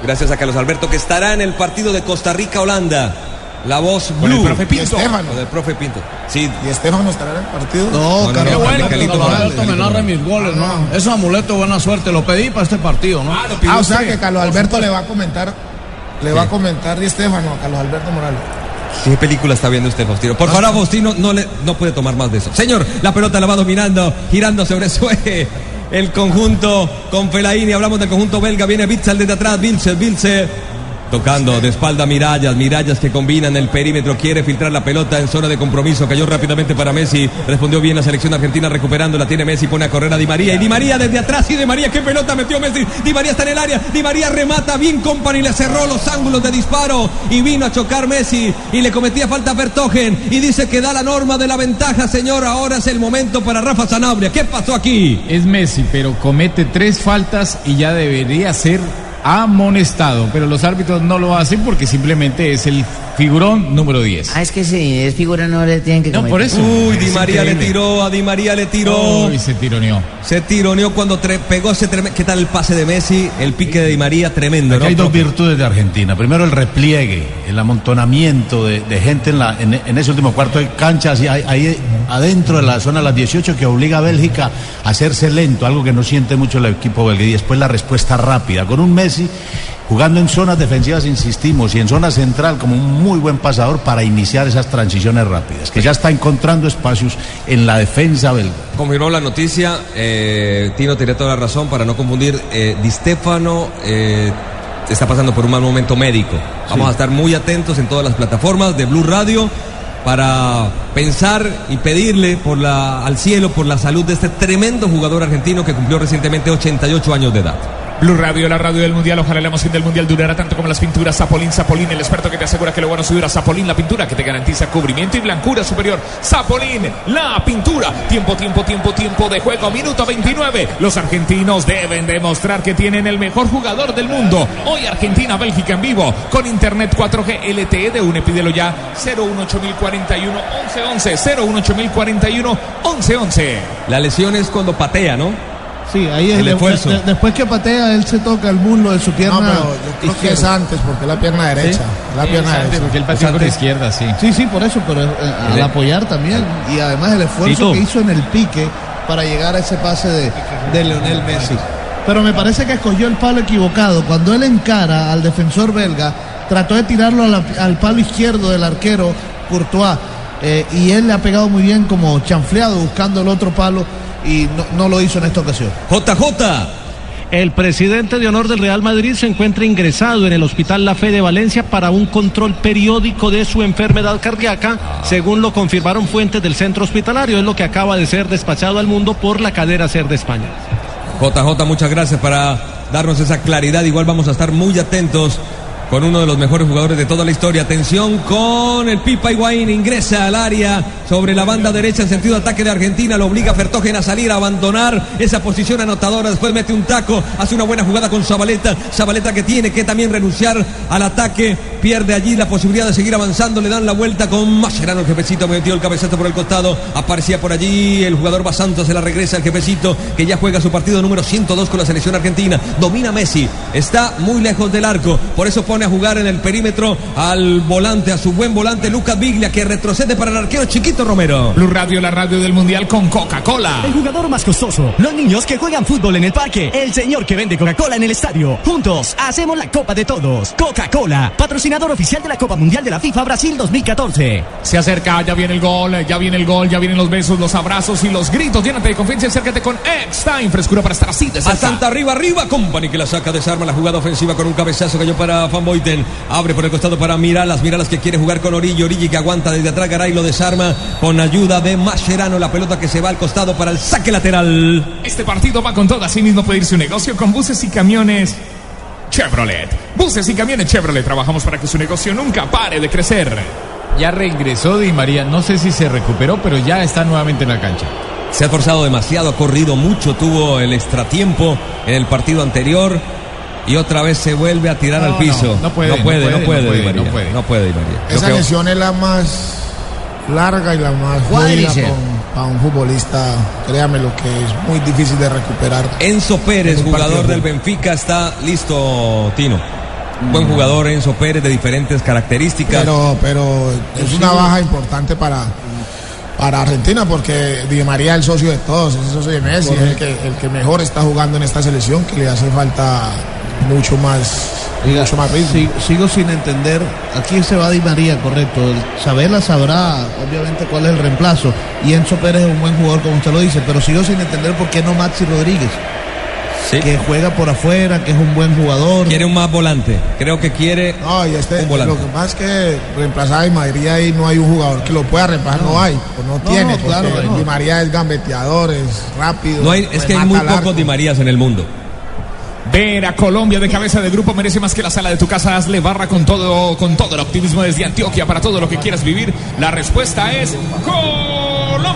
Gracias a Carlos Alberto, que estará en el partido de Costa Rica-Holanda. La voz Con el blue. profe Pinto. Y Estefano. Con el profe Pinto. Sí. ¿Y Estefano estará en el partido? No, no, Carlos no, Alberto, Carlito Carlos Morales, Alberto me narra mis goles, ¿no? Es un amuleto buena suerte, lo pedí para este partido, ¿no? Ah, o sea que Carlos Alberto le va a comentar, le va a comentar Di Estefano a Carlos Alberto Morales. ¿Qué película está viendo usted, Faustino? Por favor, Faustino, no, le, no puede tomar más de eso. Señor, la pelota la va dominando, girando sobre su eje. El conjunto con Felaini, hablamos del conjunto belga, viene Bitzel desde atrás, Bilce, Bilce. Tocando de espalda Mirallas, Mirallas que combinan el perímetro, quiere filtrar la pelota en zona de compromiso, cayó rápidamente para Messi, respondió bien la selección argentina recuperando, la tiene Messi, pone a correr a Di María y Di María desde atrás y Di María, qué pelota metió Messi, Di María está en el área, Di María remata bien Company, le cerró los ángulos de disparo y vino a chocar Messi y le cometía falta a Vertogen y dice que da la norma de la ventaja, señor, ahora es el momento para Rafa Sanabria, ¿qué pasó aquí? Es Messi, pero comete tres faltas y ya debería ser amonestado. Pero los árbitros no lo hacen porque simplemente es el figurón número 10. Ah, es que si es figura no le tienen que No, por eso. Uy, Di Es María le tiró, a Di María le tiró. Uy, se tironeó. Se tironeó cuando tre- pegó ese tremendo. ¿Qué tal el pase de Messi? El pique de Di María, tremendo, hay dos virtudes de Argentina. Primero el repliegue, el amontonamiento de, de gente en, la, en, en ese último cuarto de cancha, así, ahí, ahí adentro de la zona de las 18 que obliga a Bélgica a hacerse lento, algo que no siente mucho el equipo belga. Y después la respuesta rápida, con un Messi jugando en zonas defensivas, insistimos, y en zona central como un muy buen pasador para iniciar esas transiciones rápidas, que ya está encontrando espacios en la defensa belga. Confirmó la noticia. eh, Tino tiene toda la razón para no confundir. Eh, Di Stefano eh, está pasando por un mal momento médico. Vamos Sí. a estar muy atentos en todas las plataformas de Blue Radio para pensar y pedirle por la, al cielo por la salud de este tremendo jugador argentino que cumplió recientemente 88 años de edad. Blue Radio, la radio del mundial. Ojalá la emoción del mundial durara tanto como las pinturas. Zapolín, Zapolín, el experto que te asegura que lo bueno se dura. Zapolín, la pintura que te garantiza cubrimiento y blancura superior. Zapolín, la pintura. Tiempo, tiempo, tiempo, tiempo de juego. Minuto 29. Los argentinos deben demostrar que tienen el mejor jugador del mundo. Hoy Argentina-Bélgica en vivo. Con internet 4G LTE de UNE. Pídelo ya. 018041 1111. 018041 1111. La lesión es cuando patea, ¿no? Sí, ahí es El esfuerzo. de- después que patea, él se toca el muslo de su pierna. No, pero yo creo que es antes, porque es la pierna derecha. Sí. La pierna derecha. porque él pateó con la izquierda, sí. Sí, sí, por eso, pero eh, al apoyar también. Y además el esfuerzo que hizo en el pique para llegar a ese pase de, de Leonel Messi. Pero me parece que escogió el palo equivocado. Cuando él encara al defensor belga, trató de tirarlo la- al palo izquierdo del arquero Courtois. eh, y él le ha pegado muy bien como chanfleado buscando el otro palo y no, no lo hizo en esta ocasión. JJ. El presidente de honor del Real Madrid se encuentra ingresado en el Hospital La Fe de Valencia para un control periódico de su enfermedad cardíaca, según lo confirmaron fuentes del centro hospitalario. Es lo que acaba de ser despachado al mundo por la cadena Ser de España. JJ, muchas gracias para darnos esa claridad. Igual vamos a estar muy atentos con uno de los mejores jugadores de toda la historia. Atención con el Pipa Higuaín, ingresa al área sobre la banda derecha en sentido ataque de Argentina, lo obliga a Fertogen a salir, a abandonar esa posición anotadora, después mete un taco, hace una buena jugada con Zabaleta, Zabaleta que tiene que también renunciar al ataque, pierde allí la posibilidad de seguir avanzando, le dan la vuelta con Mascherano, el jefecito metió el cabezazo por el costado, aparecía por allí el jugador Basanto, se la regresa el jefecito que ya juega su partido número 102 con la selección argentina, domina Messi, está muy lejos del arco, por eso pone a jugar en el perímetro al volante, a su buen volante Lucas Biglia, que retrocede para el arquero chiquito Romero. Blue Radio, la radio del mundial con Coca-Cola. El jugador más costoso. Los niños que juegan fútbol en el parque. El señor que vende Coca-Cola en el estadio. Juntos hacemos la Copa de Todos. Coca-Cola, patrocinador oficial de la Copa Mundial de la FIFA Brasil 2014. Se acerca, ya viene el gol, ya viene el gol, ya vienen los besos, los abrazos y los gritos. Llénate de confianza y acércate con X-Time, frescura para estar así de A cerca. Santa arriba, arriba, Company que la saca, desarma la jugada ofensiva con un cabezazo cayó para Van Boyten. Abre por el costado para Miralas, Miralas que quiere jugar con Orillo, Orillo que aguanta desde atrás, Garay lo desarma con ayuda de Mascherano, la pelota que se va al costado para el saque lateral. Este partido va con todo, así mismo puede ir su negocio con buses y camiones Chevrolet. Buses y camiones Chevrolet, trabajamos para que su negocio nunca pare de crecer. Ya reingresó Di María, no sé si se recuperó, pero ya está nuevamente en la cancha. Se ha esforzado demasiado, ha corrido mucho, tuvo el extratiempo en el partido anterior y otra vez se vuelve a tirar No, al piso. no, no puede, no puede, no no puede, puede, no puede, María. no puede. No puede, Di María. Lo Esa lesión es la más larga y la más jodida para un futbolista, créame lo que es muy difícil de recuperar. Enzo Pérez, En jugador del Benfica, está listo, Tino. Buen jugador Enzo Pérez de diferentes características. Pero, pero es una baja importante para, para Argentina porque Di María es el socio de todos, es el socio de Messi, es el que, el que mejor está jugando en esta selección, que le hace falta mucho más, mucho más ritmo. Si- sigo sin entender. Aquí se va Di María, correcto. El Sabela sabrá, obviamente, cuál es el reemplazo. Y Enzo Pérez es un buen jugador, como usted lo dice. Pero sigo sin entender por qué no Maxi Rodríguez. Que juega por afuera, que es un buen jugador. Quiere un más volante. Creo que quiere No, y este, un volante. lo que más que reemplazar a Di María ahí no hay un jugador que lo pueda reemplazar, no, hay, pues no, No, tiene, no, claro. Di María es gambeteador, es rápido. No hay, es que hay muy pocos Di Marías en el mundo. Ver a Colombia de cabeza de grupo merece más que la sala de tu casa. Hazle barra con todo, con todo el optimismo desde Antioquia para todo lo que quieras vivir. La respuesta es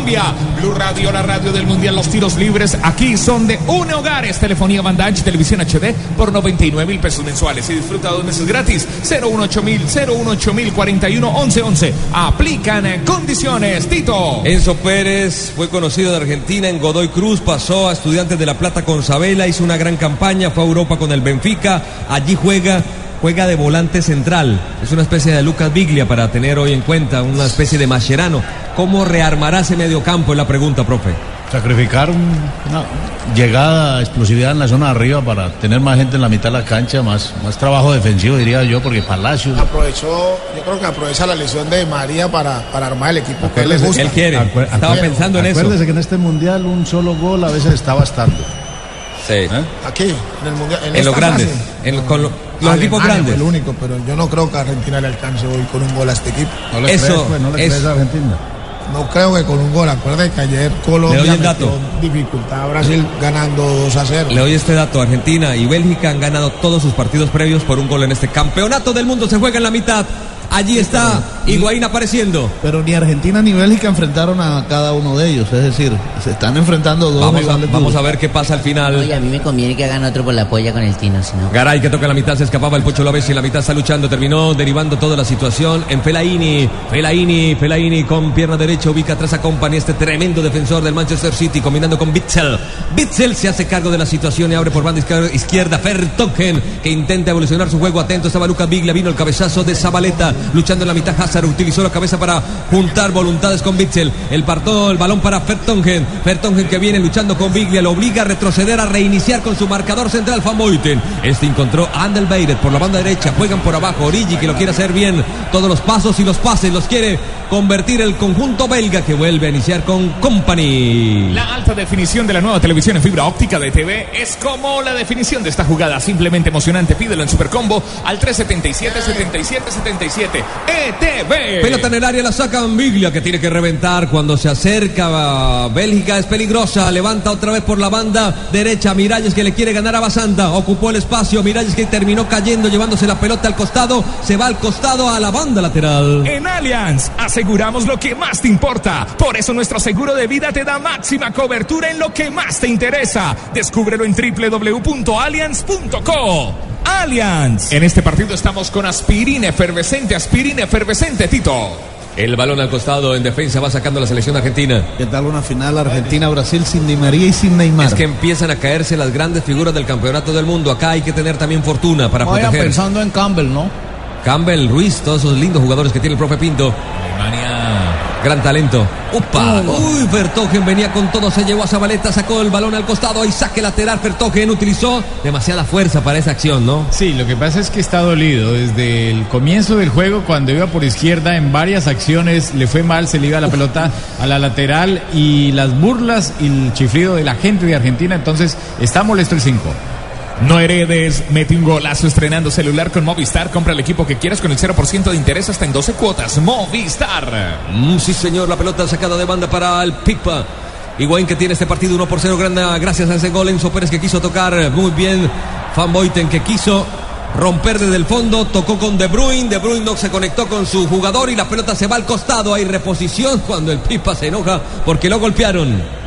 Colombia. Blue Radio, la radio del mundial. Los tiros libres aquí son de un hogares. Telefonía banda ancha televisión HD por 99 mil pesos mensuales y disfruta dos meses gratis. 018 mil, 018 mil 41 11 11. Aplican en condiciones. Tito. Enzo Pérez fue conocido de Argentina en Godoy Cruz, pasó a Estudiantes de La Plata con Sabela, hizo una gran campaña, fue a Europa con el Benfica, allí juega, juega de volante central. Es una especie de Lucas Biglia para tener hoy en cuenta, una especie de Mascherano. ¿Cómo rearmará ese mediocampo? Es la pregunta, profe. Sacrificar un- una llegada, explosividad en la zona de arriba para tener más gente en la mitad de la cancha, más, más trabajo defensivo, diría yo, porque Palacio. Aprovechó, yo creo que aprovecha la lesión de María para, para armar el equipo que él le gusta. Acuer- acuer- Acuérdese que en este mundial un solo gol a veces está bastando. Sí. Aquí, en el mundial. En, En los grandes, fase. En- con lo- los Alemania equipos fue grandes. el único, pero yo no creo que Argentina le alcance hoy con un gol a este equipo. No le Eso crees, pues, no le es- crees a Argentina. No creo que con un gol. Acuérdate que ayer Le Colombia doy el metió dato. dificultad a Brasil ganando 2 a 0. Le doy este dato, Argentina y Bélgica han ganado todos sus partidos previos por un gol en este campeonato del mundo, se juega en la mitad. Allí está Higuaín apareciendo. Pero ni Argentina ni Bélgica enfrentaron a cada uno de ellos. Es decir, se están enfrentando dos Vamos a, vamos a ver qué pasa al final. Oye, a mí me conviene que hagan otro por la polla con el Tino, si no. Garay que toca en la mitad, se escapaba el Pocho López y en la mitad está luchando, terminó derivando toda la situación en Felaini, Felaini, Felaini con pierna derecha ubica atrás a Company, este tremendo defensor del Manchester City combinando con Bitzel. Bitzel se hace cargo de la situación y abre por banda izquier- izquierda Fertogen que intenta evolucionar su juego, atento estaba Lucas Biglia, vino el cabezazo de Zabaleta, luchando en la mitad Hazard Utilizó la cabeza para juntar voluntades con Bitzel. El partó el balón para Fertongen. Fertongen que viene luchando con Biglia. Lo obliga a retroceder, a reiniciar con su marcador central Van Boyten. Este encontró Andel Beiret por la banda derecha. Juegan por abajo. Origi que lo quiere hacer bien. Todos los pasos y los pases los quiere convertir el conjunto belga que vuelve a iniciar con Company. La alta definición de la nueva televisión en fibra óptica de TV es como la definición de esta jugada. Simplemente emocionante. Pídelo en Supercombo al 377 77 77 ETV. Pelota en el área la sacan Biglia que tiene que reventar cuando se acerca a Bélgica es peligrosa, levanta otra vez por la banda derecha Miralles que le quiere ganar a Basanta, ocupó el espacio Miralles que terminó cayendo llevándose la pelota al costado, se va al costado a la banda lateral. En Allianz aseguramos lo que más te importa. Por eso nuestro seguro de vida te da máxima cobertura en lo que más te interesa. Descúbrelo en www.allianz.co. Allianz. En este partido estamos con aspirina efervescente, aspirina efervescente, Tito. El balón al costado en defensa va sacando la selección argentina. ¿Qué tal una final Argentina-Brasil sin Di María y sin Neymar? Es que empiezan a caerse las grandes figuras del campeonato del mundo. Acá hay que tener también fortuna para Vayan proteger. pensando en Campbell, ¿no? Campbell, Ruiz, todos esos lindos jugadores que tiene el profe Pinto. Alemania. Gran talento. ¡Upa! Uy, Vertogen venía con todo, se llevó a Zabaleta, sacó el balón al costado y saque lateral. Vertogen utilizó demasiada fuerza para esa acción, ¿no? Sí, lo que pasa es que está dolido. Desde el comienzo del juego, cuando iba por izquierda, en varias acciones le fue mal, se le iba la pelota a la lateral y las burlas y el chiflido de la gente de Argentina. Entonces, está molesto el 5. No heredes, mete un golazo estrenando celular con Movistar. Compra el equipo que quieras con el 0% de interés hasta en 12 cuotas. Movistar. Mm, sí, señor, la pelota sacada de banda para el Pipa. Higuaín que tiene este partido 1 por 0 grande gracias a ese gol. Enzo Pérez que quiso tocar muy bien. Van Boyten que quiso romper desde el fondo. Tocó con De Bruyne. De Bruyne no se conectó con su jugador y la pelota se va al costado. Hay reposición cuando el Pipa se enoja porque lo golpearon.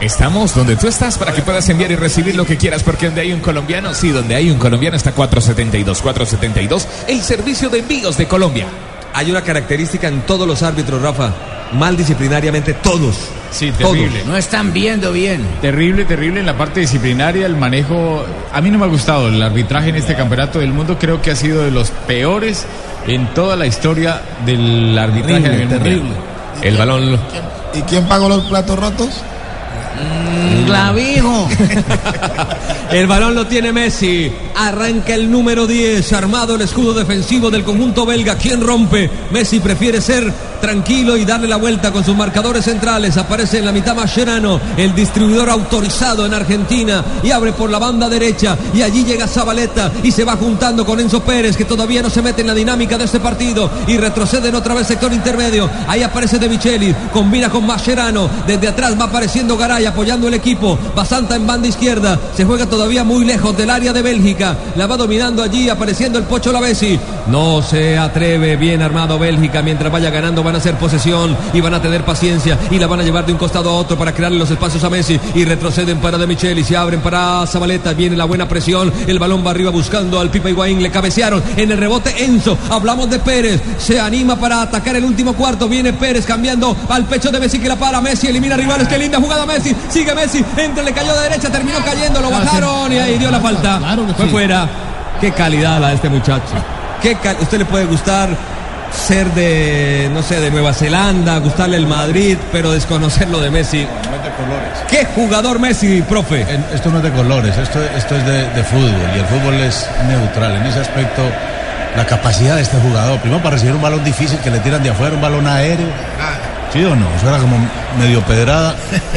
Estamos donde tú estás para que puedas enviar y recibir lo que quieras, porque donde hay un colombiano, sí, donde hay un colombiano está 472. 472, el servicio de envíos de Colombia. Hay una característica en todos los árbitros, Rafa. Mal disciplinariamente todos. Sí, Todos. terrible. No están viendo bien. Terrible, terrible en la parte disciplinaria, el manejo. A mí no me ha gustado el arbitraje en este campeonato del mundo. Creo que ha sido de los peores en toda la historia del arbitraje Terrible. El balón. ¿Y quién pagó los platos rotos? Clavijo. <laughs> El balón lo tiene Messi. Arranca el número 10. Armado el escudo defensivo del conjunto belga. ¿Quién rompe? Messi prefiere ser tranquilo y darle la vuelta con sus marcadores centrales. Aparece en la mitad Mascherano, el distribuidor autorizado en Argentina. Y abre por la banda derecha. Y allí llega Zabaleta. Y se va juntando con Enzo Pérez, que todavía no se mete en la dinámica de este partido. Y retroceden otra vez sector intermedio. Ahí aparece De Micheli. Combina con Mascherano. Desde atrás va apareciendo Garay apoyando el equipo. Basanta en banda izquierda. Se juega todavía muy lejos del área de Bélgica. La va dominando allí, apareciendo el Pocho Lavesi. No se atreve. Bien armado Bélgica. Mientras vaya ganando, van a hacer posesión y van a tener paciencia. Y la van a llevar de un costado a otro para crearle los espacios a Messi. Y retroceden para De Micheli. Se abren para Zabaleta. Viene la buena presión. El balón va arriba buscando al Pipa Higuaín. Le cabecearon en el rebote Enzo. Hablamos de Pérez. Se anima para atacar el último cuarto. Viene Pérez cambiando al pecho de Messi que la para. Messi elimina rivales. Qué linda jugada Messi. Sigue Messi. Entra, le cayó de derecha. Terminó cayendo. Lo bajaron y ahí dio la falta. Fue fuera. Qué calidad la de este muchacho. Qué cal- Usted le puede gustar ser de, no sé, de Nueva Zelanda, gustarle el Madrid, pero desconocer lo de Messi. ¿Qué jugador Messi, profe? Esto no es de colores, esto, esto es de, de fútbol y el fútbol es neutral. En ese aspecto, la capacidad de este jugador, primero para recibir un balón difícil que le tiran de afuera, un balón aéreo. ¿Sí o no? Eso era como medio pedrada.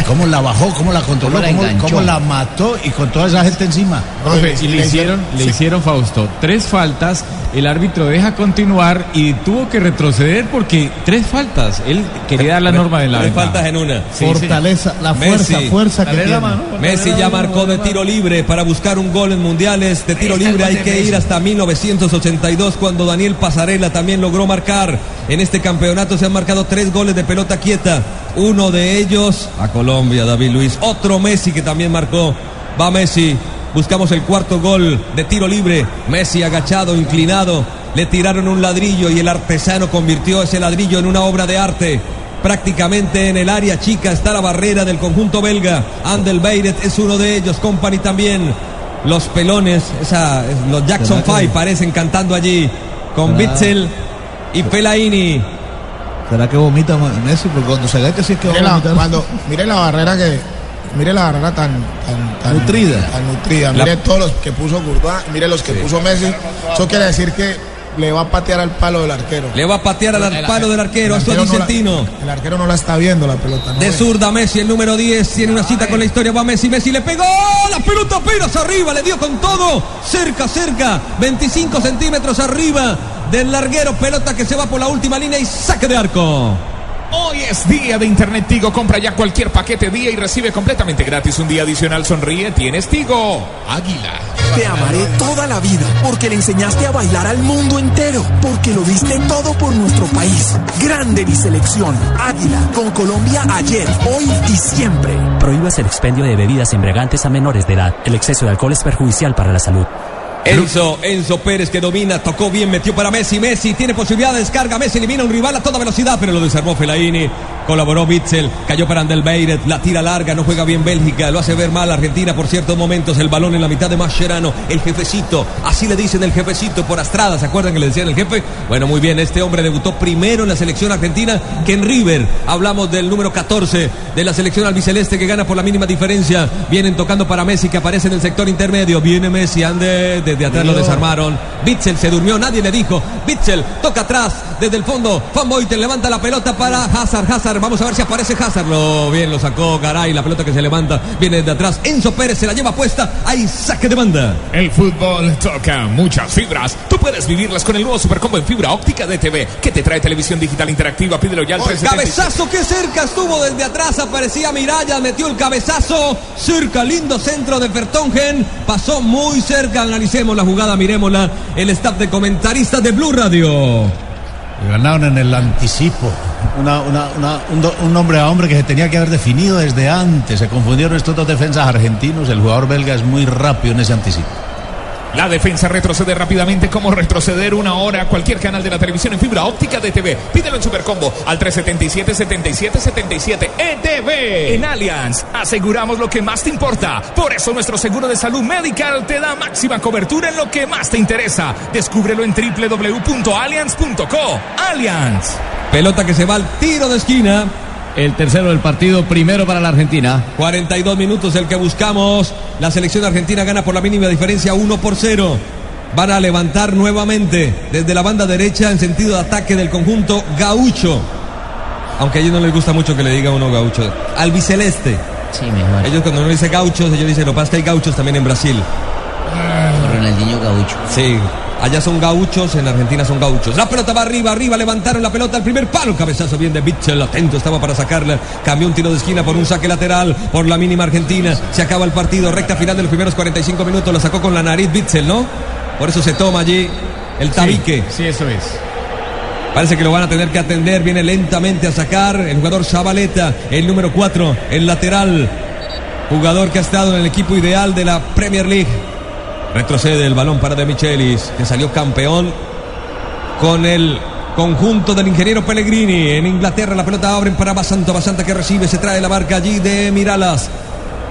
¿Cómo la bajó? ¿Cómo la controló? ¿Cómo la ¿Cómo, enganchó? cómo la mató? Y con toda esa gente encima. Profe, y le hicieron, le hicieron Fausto tres faltas, el árbitro deja continuar y tuvo que retroceder porque tres faltas. Él quería dar la norma de la Tres faltas en una. Sí, Fortaleza, la fuerza, Messi. fuerza que tiene. mano. Messi ya marcó de tiro libre para buscar un gol en mundiales. De tiro libre hay que ir hasta 1982 cuando Daniel Pasarela también logró marcar. En este campeonato se han marcado tres goles de pelota quieta. Uno de ellos a Colombia, David Luis. Otro Messi que también marcó. Va Messi. Buscamos el cuarto gol de tiro libre. Messi agachado, inclinado. Le tiraron un ladrillo y el artesano convirtió ese ladrillo en una obra de arte. Prácticamente en el área chica está la barrera del conjunto belga. Andel Beiret es uno de ellos, Company también. Los pelones, esa, los Jackson ¿Será que- Five parecen cantando allí con ¿Será- Bitzel. Y Fellaini. ¿Será que vomita Messi? Porque cuando se ve que sí es que va Mire a la, vomitar. cuando, mire la barrera que. Mire la barrera tan, tan, tan Nutrida. Tan nutrida. La- Mire todos los que puso Courtois, mire los que puso Messi. Eso quiere decir que le va a patear al palo del arquero. Le va a patear al El- palo del arquero, el esto es arquero no la- Vicentino. el arquero no la está viendo la pelota. ¿no De zurda Messi, el número 10, tiene una cita con la historia, va Messi, Messi le pegó, la pelota apenas arriba, le dio con todo, cerca, cerca, 25 centímetros arriba del larguero, pelota que se va por la última línea y saque de arco. Hoy es día de Internet Tigo. Compra ya cualquier paquete día y recibe completamente gratis un día adicional. Sonríe, tienes Tigo. Águila. Te amaré toda la vida porque le enseñaste a bailar al mundo entero, porque lo diste todo por nuestro país. Grande mi selección. Águila, con Colombia ayer, hoy y siempre. Prohíbas el expendio de bebidas embriagantes a menores de edad. El exceso de alcohol es perjudicial para la salud. Enzo, Enzo Pérez que domina, tocó bien, metió para Messi, Messi tiene posibilidad de descarga, Messi elimina un rival a toda velocidad, pero lo desarmó Fellaini, colaboró Bitzel, cayó para Andelbeiret, la tira larga, no juega bien Bélgica, lo hace ver mal Argentina por ciertos momentos, el balón en la mitad de Mascherano, el jefecito, así le dicen el jefecito por Astrada, ¿se acuerdan que le decían el jefe? Bueno, muy bien, este hombre debutó primero en la selección argentina que en River, hablamos del número 14 de la selección albiceleste que gana por la mínima diferencia, vienen tocando para Messi que aparece en el sector intermedio, viene Messi, ande desde atrás lo desarmaron, Bitzel se durmió, nadie le dijo, Bitzel toca atrás, desde el fondo, Van Boyten levanta la pelota para Hazard, Hazard, vamos a ver si aparece Hazard, lo bien lo sacó Garay, la pelota que se levanta, viene desde atrás, Enzo Pérez se la lleva puesta, hay saque de banda. El fútbol toca muchas fibras. Tú puedes vivirlas con el nuevo Supercombo en fibra óptica de TV que te trae televisión digital interactiva. Pídelo ya al 377. Cabezazo que cerca estuvo desde atrás, aparecía Miraya, metió el cabezazo, cerca, lindo centro de Fertongen, pasó muy cerca, analicemos la jugada, miremosla, el staff de comentaristas de Blue Radio. Ganaron en el anticipo. Una- una- una- un, do- un hombre a hombre que se tenía que haber definido desde antes. Se confundieron estos dos defensas argentinos. El jugador belga es muy rápido en ese anticipo. La defensa retrocede rápidamente como retroceder una hora a cualquier canal de la televisión en fibra óptica de TV. Pídelo en Supercombo al 377-7777 ETV. En Allianz aseguramos lo que más te importa. Por eso nuestro seguro de salud medical te da máxima cobertura en lo que más te interesa. Descúbrelo en www.allianz.co. Allianz. Pelota que se va al tiro de esquina. El tercero del partido, primero para la Argentina. 42 minutos el que buscamos. La selección argentina gana por la mínima diferencia 1 por 0. Van a levantar nuevamente desde la banda derecha en sentido de ataque del conjunto gaucho. Aunque a ellos no les gusta mucho que le diga uno gaucho. Albiceleste. Sí, mejor. Ellos cuando uno dice gauchos, ellos dicen, lo pasa que hay gauchos también en Brasil. Ronaldinho Gaucho. Sí, allá son gauchos, en Argentina son gauchos. La pelota va arriba, arriba, levantaron la pelota al primer palo. Cabezazo bien de Bitzel, atento estaba para sacarla. Cambió un tiro de esquina por un saque lateral por la mínima Argentina. Se acaba el partido, recta final de los primeros 45 minutos. La sacó con la nariz Bitzel, ¿no? Por eso se toma allí el tabique. Sí, eso es. Parece que lo van a tener que atender. Viene lentamente a sacar el jugador Zabaleta, el número 4, el lateral. Jugador que ha estado en el equipo ideal de la Premier League. Retrocede el balón para De Michelis, que salió campeón con el conjunto del ingeniero Pellegrini. En Inglaterra la pelota abren para Basanta. Basanta que recibe, se trae la marca allí de Miralas.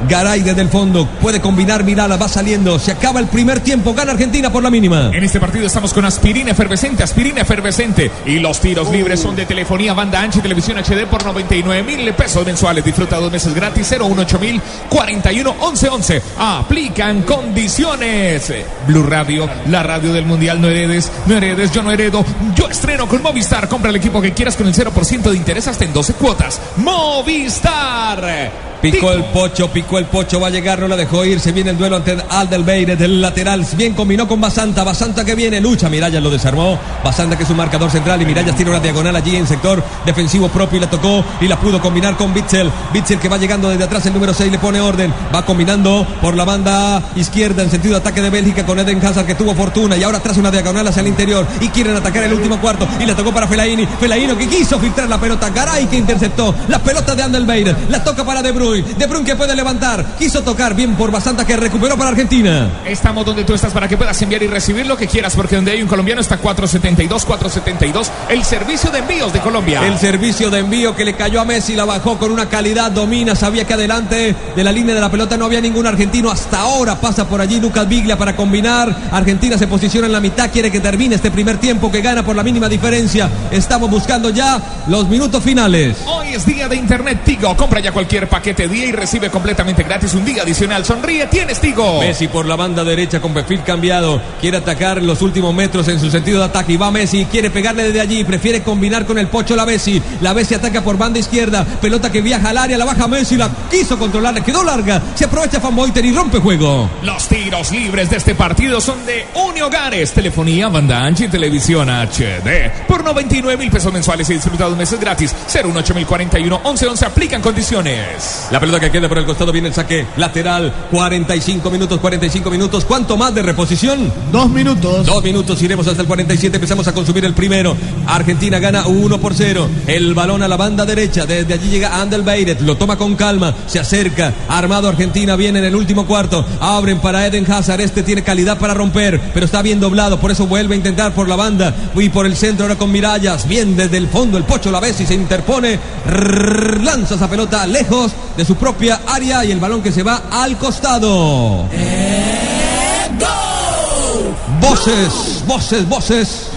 Garay desde el fondo, puede combinar Miralas, va saliendo. Se acaba el primer tiempo, gana Argentina por la mínima. En este partido estamos con aspirina efervescente, aspirina efervescente. Y los tiros libres son de telefonía, banda ancha y televisión HD por 99 mil pesos mensuales. Disfruta dos meses gratis, 018 mil 41 11 11. Aplican condiciones. Blue Radio, la radio del mundial. No heredes, no heredes, yo no heredo. Yo estreno con Movistar. Compra el equipo que quieras con el 0% de interés hasta en 12 cuotas. Movistar. Picó el pocho, picó el pocho, va a llegar, no la dejó ir, se viene el duelo ante Aldelbeire del lateral, bien combinó con Basanta, Basanta que viene, lucha, Mirallas lo desarmó, Basanta que es un marcador central y Mirallas tiene una diagonal allí en sector defensivo propio y la tocó y la pudo combinar con Bitzel, Bitzel que va llegando desde atrás, el número 6 le pone orden, va combinando por la banda izquierda en sentido de ataque de Bélgica con Eden Hazard que tuvo fortuna y ahora traza una diagonal hacia el interior y quieren atacar el último cuarto y la tocó para Felaini, Felaino que quiso filtrar la pelota, Garay que interceptó, la pelota de Andelbeire, la toca para De Bruyne Bruyne. De Bruyne que puede levantar. Quiso tocar bien por Basanta que recuperó para Argentina. Estamos donde tú estás para que puedas enviar y recibir lo que quieras, porque donde hay un colombiano está 472, 472, el servicio de envíos de Colombia. El servicio de envío que le cayó a Messi la bajó con una calidad, domina, sabía que adelante de la línea de la pelota no había ningún argentino. Hasta ahora pasa por allí Lucas Biglia para combinar. Argentina se posiciona en la mitad, quiere que termine este primer tiempo que gana por la mínima diferencia. Estamos buscando ya los minutos finales. Hoy es día de Internet Tigo. Compra ya cualquier paquete día y recibe completamente gratis un día adicional. Sonríe, tienes Tigo. Messi por la banda derecha con perfil cambiado. Quiere atacar los últimos metros en su sentido de ataque. Y va Messi, quiere pegarle desde allí. Prefiere combinar con el Pocho la Messi. La Messi ataca por banda izquierda. Pelota que viaja al área, la baja Messi. La quiso controlar, quedó larga. Se aprovecha Van Boyter y rompe juego. Los tiros libres de este partido son de Uniogares. Telefonía, banda ancha y televisión HD. Por 99 mil pesos mensuales y disfruta dos meses gratis. 018 11 11 aplican condiciones. La pelota que queda por el costado viene el saque lateral. 45 minutos, 45 minutos. ¿Cuánto más de reposición? Dos minutos. Dos minutos, iremos hasta el 47. Empezamos a consumir el primero. Argentina gana 1 por 0. El balón a la banda derecha. Desde allí llega Andel Beiret. Lo toma con calma. Se acerca. Armado Argentina. Viene en el último cuarto. Abren para Eden Hazard. Este tiene calidad para romper. Pero está bien doblado. Por eso vuelve a intentar por la banda. Y por el centro ahora con Mirallas. Bien desde el fondo. El Pocho la vez y se interpone. Lanza esa pelota lejos de su propia área. Y el balón que se va al costado. Voces, voces, voces.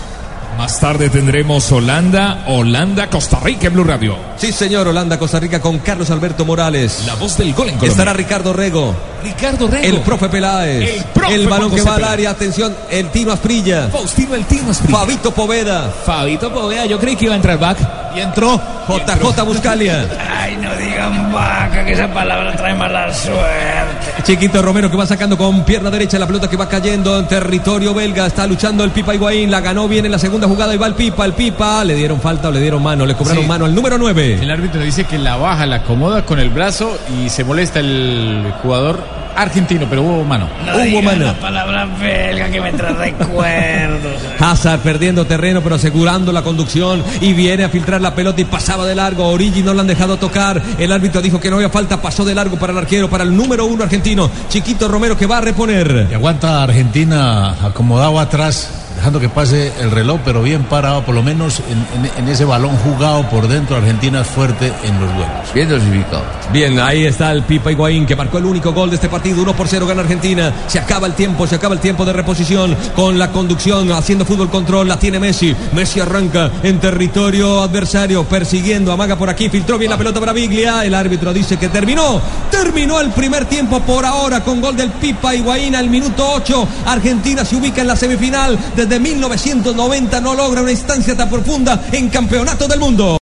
Más tarde tendremos Holanda, Holanda, Costa Rica en Blue Radio. Sí, señor, Holanda, Costa Rica con Carlos Alberto Morales. La voz del gol en Colombia. Estará Ricardo Rego. Ricardo Rego. El profe Peláez. El profe balón Juan que va al área. Atención, el Tino Asprilla. Faustino el Tino Asprilla. Fabito Poveda. Fabito Poveda, yo creí que iba a entrar back. Y entró. JJ Buscalia. Ay, no digan vaca, que esa palabra trae mala suerte. Chiquito Romero que va sacando con pierna derecha la pelota que va cayendo en territorio belga. Está luchando el Pipa Higuaín. La ganó bien en la segunda jugada y va el Pipa. El Pipa le dieron falta o le dieron mano. Le cobraron Sí. mano al número 9. El árbitro dice que la baja, la acomoda con el brazo y se molesta el jugador argentino, pero hubo mano. No Hubo mano. la palabra belga que me trae recuerdos. Hazard perdiendo terreno pero asegurando la conducción y viene a filtrar la pelota y pasaba de largo. Origi no lo han dejado tocar. El árbitro dijo que no había falta, pasó de largo para el arquero, para el número uno argentino, Chiquito Romero que va a reponer. Y aguanta Argentina acomodado atrás, dejando que pase el reloj, pero bien parado, por lo menos en, en- en ese balón jugado por dentro. Argentina es fuerte en los duelos. Bien dosificado. Bien, ahí está el Pipa Higuaín que marcó el único gol de este partido. 1 por 0 gana Argentina. Se acaba el tiempo, se acaba el tiempo de reposición con la conducción, haciendo fútbol control. La tiene Messi. Messi arranca en territorio adversario, persiguiendo. Amaga por aquí, filtró bien la pelota para Biglia. El árbitro dice que terminó. Terminó el primer tiempo por ahora con gol del Pipa Higuaín al minuto 8. Argentina se ubica en la semifinal. Desde 1990 no logra una instancia tan profunda en campeonato del mundo.